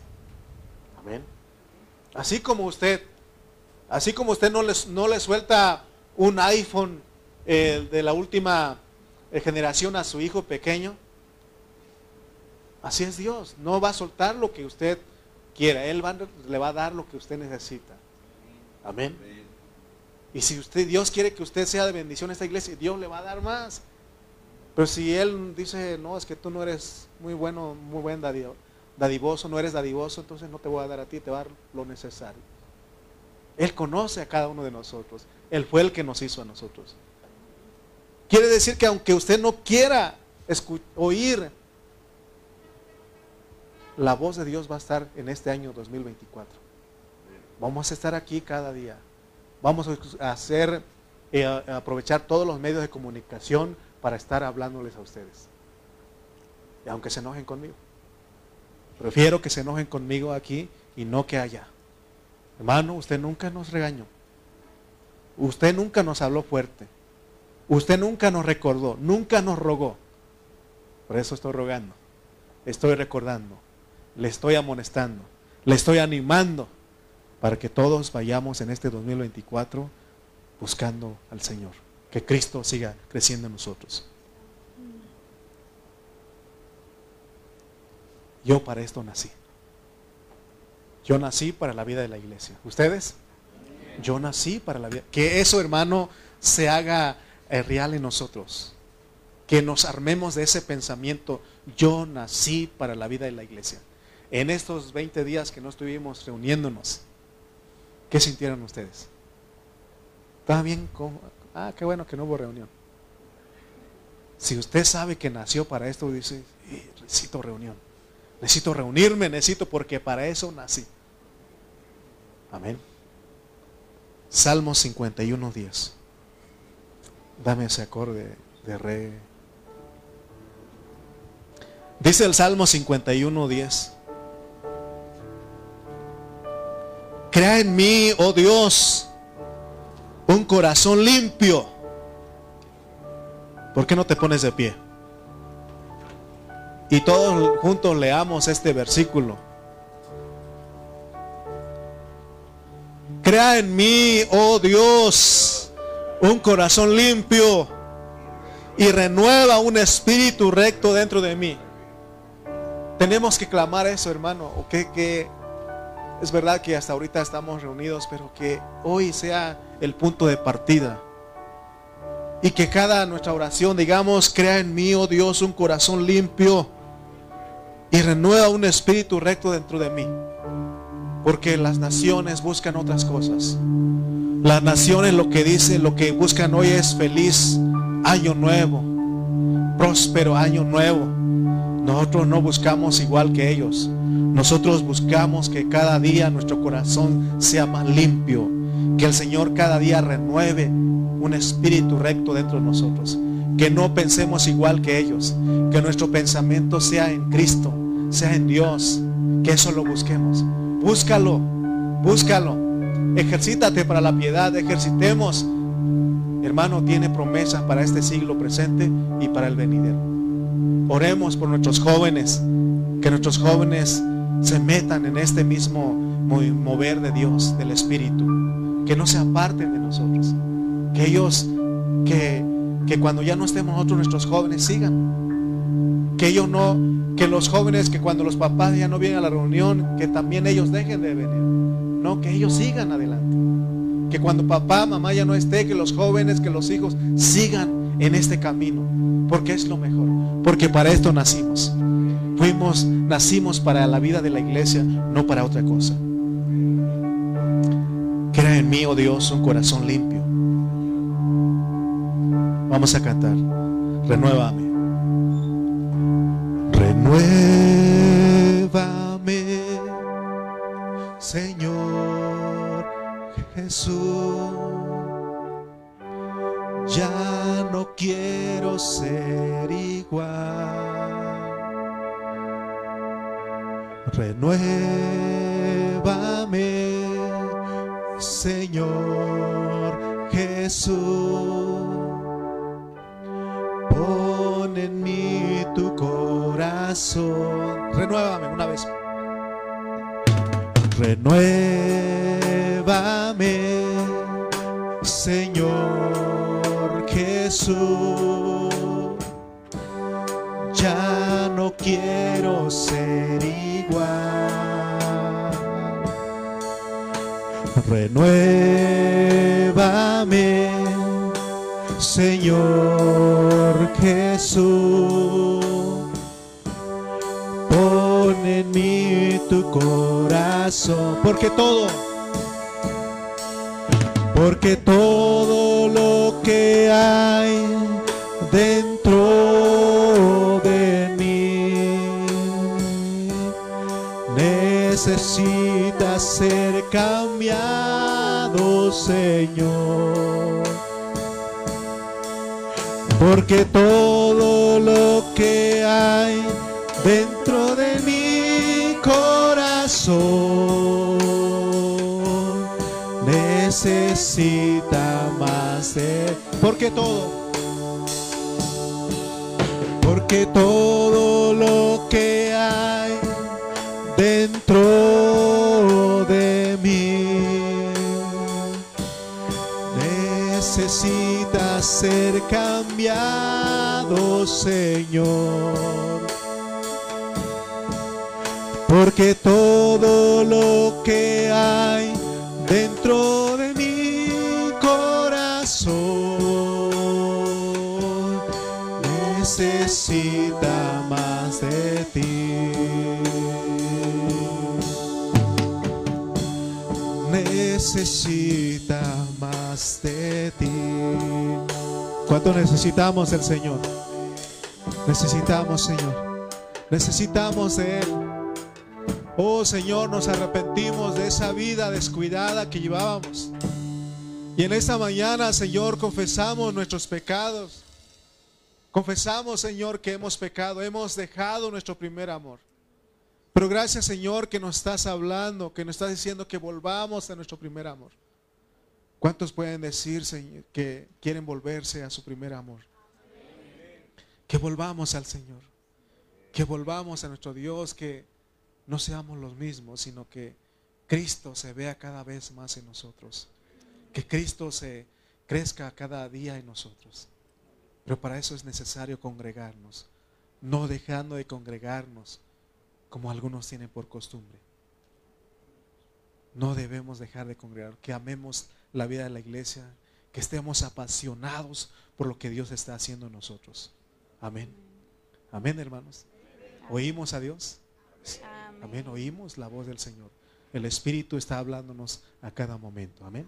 Amén. Así como usted, así como usted no le, no le suelta un iPhone de la última eh, generación a su hijo pequeño. Así es Dios. No va a soltar lo que usted quiera. Él le va a dar lo que usted necesita. Amén. Y si usted, Dios quiere que usted sea de bendición a esta iglesia, Dios le va a dar más. Pero si Él dice, no, es que tú no eres muy bueno, muy buen dadivoso, no eres dadivoso, entonces no te voy a dar a ti, te va a dar lo necesario. Él conoce a cada uno de nosotros. Él fue el que nos hizo a nosotros. Quiere decir que aunque usted no quiera oír, la voz de Dios va a estar en este año 2024. Vamos a estar aquí cada día. Vamos a hacer, eh, aprovechar todos los medios de comunicación para estar hablándoles a ustedes. Y aunque se enojen conmigo. Prefiero que se enojen conmigo aquí y no que allá. Hermano, usted nunca nos regañó. Usted nunca nos habló fuerte. Usted nunca nos recordó, nunca nos rogó. Por eso estoy rogando, estoy recordando, le estoy amonestando, le estoy animando para que todos vayamos en este 2024 buscando al Señor. Que Cristo siga creciendo en nosotros. Yo para esto nací. Yo nací para la vida de la iglesia. ¿Ustedes? Yo nací para la vida. Que eso, hermano, se haga real en nosotros. Que nos armemos de ese pensamiento, yo nací para la vida de la iglesia. En estos 20 días que no estuvimos reuniéndonos, ¿qué sintieron ustedes? ¿Está bien? Ah, qué bueno que no hubo reunión. Si usted sabe que nació para esto, dice, necesito reunión. Necesito reunirme, necesito porque para eso nací. Amén. Salmo 51, 10. Dame ese acorde de re. Dice el Salmo 51, 10. Crea en mí, oh Dios, un corazón limpio. ¿Por qué no te pones de pie? Y todos juntos leamos este versículo. Crea en mí, oh Dios, un corazón limpio y renueva un espíritu recto dentro de mí. Tenemos que clamar eso, hermano. O que, que es verdad que hasta ahorita estamos reunidos, pero que hoy sea el punto de partida. Y que cada nuestra oración, digamos, crea en mí, oh Dios, un corazón limpio y renueva un espíritu recto dentro de mí. Porque las naciones buscan otras cosas. Las naciones lo que dicen, lo que buscan hoy es feliz año nuevo, próspero año nuevo. Nosotros no buscamos igual que ellos. Nosotros buscamos que cada día nuestro corazón sea más limpio. Que el Señor cada día renueve un espíritu recto dentro de nosotros. Que no pensemos igual que ellos. Que nuestro pensamiento sea en Cristo, sea en Dios. Que eso lo busquemos. Búscalo, búscalo. Ejercítate para la piedad, ejercitemos. Hermano, tiene promesas para este siglo presente y para el venidero. Oremos por nuestros jóvenes, que nuestros jóvenes se metan en este mismo mover de Dios, del Espíritu, que no se aparten de nosotros, que ellos, que, que cuando ya no estemos nosotros, nuestros jóvenes sigan, que ellos no, que los jóvenes, que cuando los papás ya no vienen a la reunión, que también ellos dejen de venir. No, que ellos sigan adelante. Que cuando papá, mamá ya no esté, que los jóvenes, que los hijos sigan en este camino. Porque es lo mejor. Porque para esto nacimos. Fuimos, nacimos para la vida de la iglesia, no para otra cosa. Crea en mí, oh Dios, un corazón limpio. Vamos a cantar. Renuévame. Renuévame, Señor Jesús. Ya no quiero ser igual. Renuévame, Señor Jesús. Corazón. Renuévame una vez. Renuévame, Señor Jesús. Ya no quiero ser igual. Renuévame, Señor Jesús. Corazón, porque todo, porque todo lo que hay dentro de mí necesita ser cambiado, Señor. Porque todo lo que hay Porque todo, porque todo lo que hay dentro de mí necesita ser cambiado, Señor. Porque todo lo que hay dentro de Necesita más de ti. ¿Cuánto necesitamos el Señor? Necesitamos, Señor. Necesitamos de Él. Oh Señor, nos arrepentimos de esa vida descuidada que llevábamos. Y en esta mañana, Señor, confesamos nuestros pecados. Confesamos, Señor, que hemos pecado, hemos dejado nuestro primer amor. Pero gracias, Señor, que nos estás hablando, que nos estás diciendo que volvamos a nuestro primer amor. ¿Cuántos pueden decir, Señor, que quieren volverse a su primer amor? Que volvamos al Señor. Que volvamos a nuestro Dios, que no seamos los mismos, sino que Cristo se vea cada vez más en nosotros. Que Cristo se crezca cada día en nosotros. Pero para eso es necesario congregarnos, no dejando de congregarnos como algunos tienen por costumbre. No debemos dejar de congregar, que amemos la vida de la iglesia, que estemos apasionados por lo que Dios está haciendo en nosotros. Amén. Amén, hermanos. ¿Oímos a Dios? Amén. Oímos la voz del Señor. El Espíritu está hablándonos a cada momento. Amén.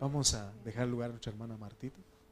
Vamos a dejar lugar a nuestra hermana Martita.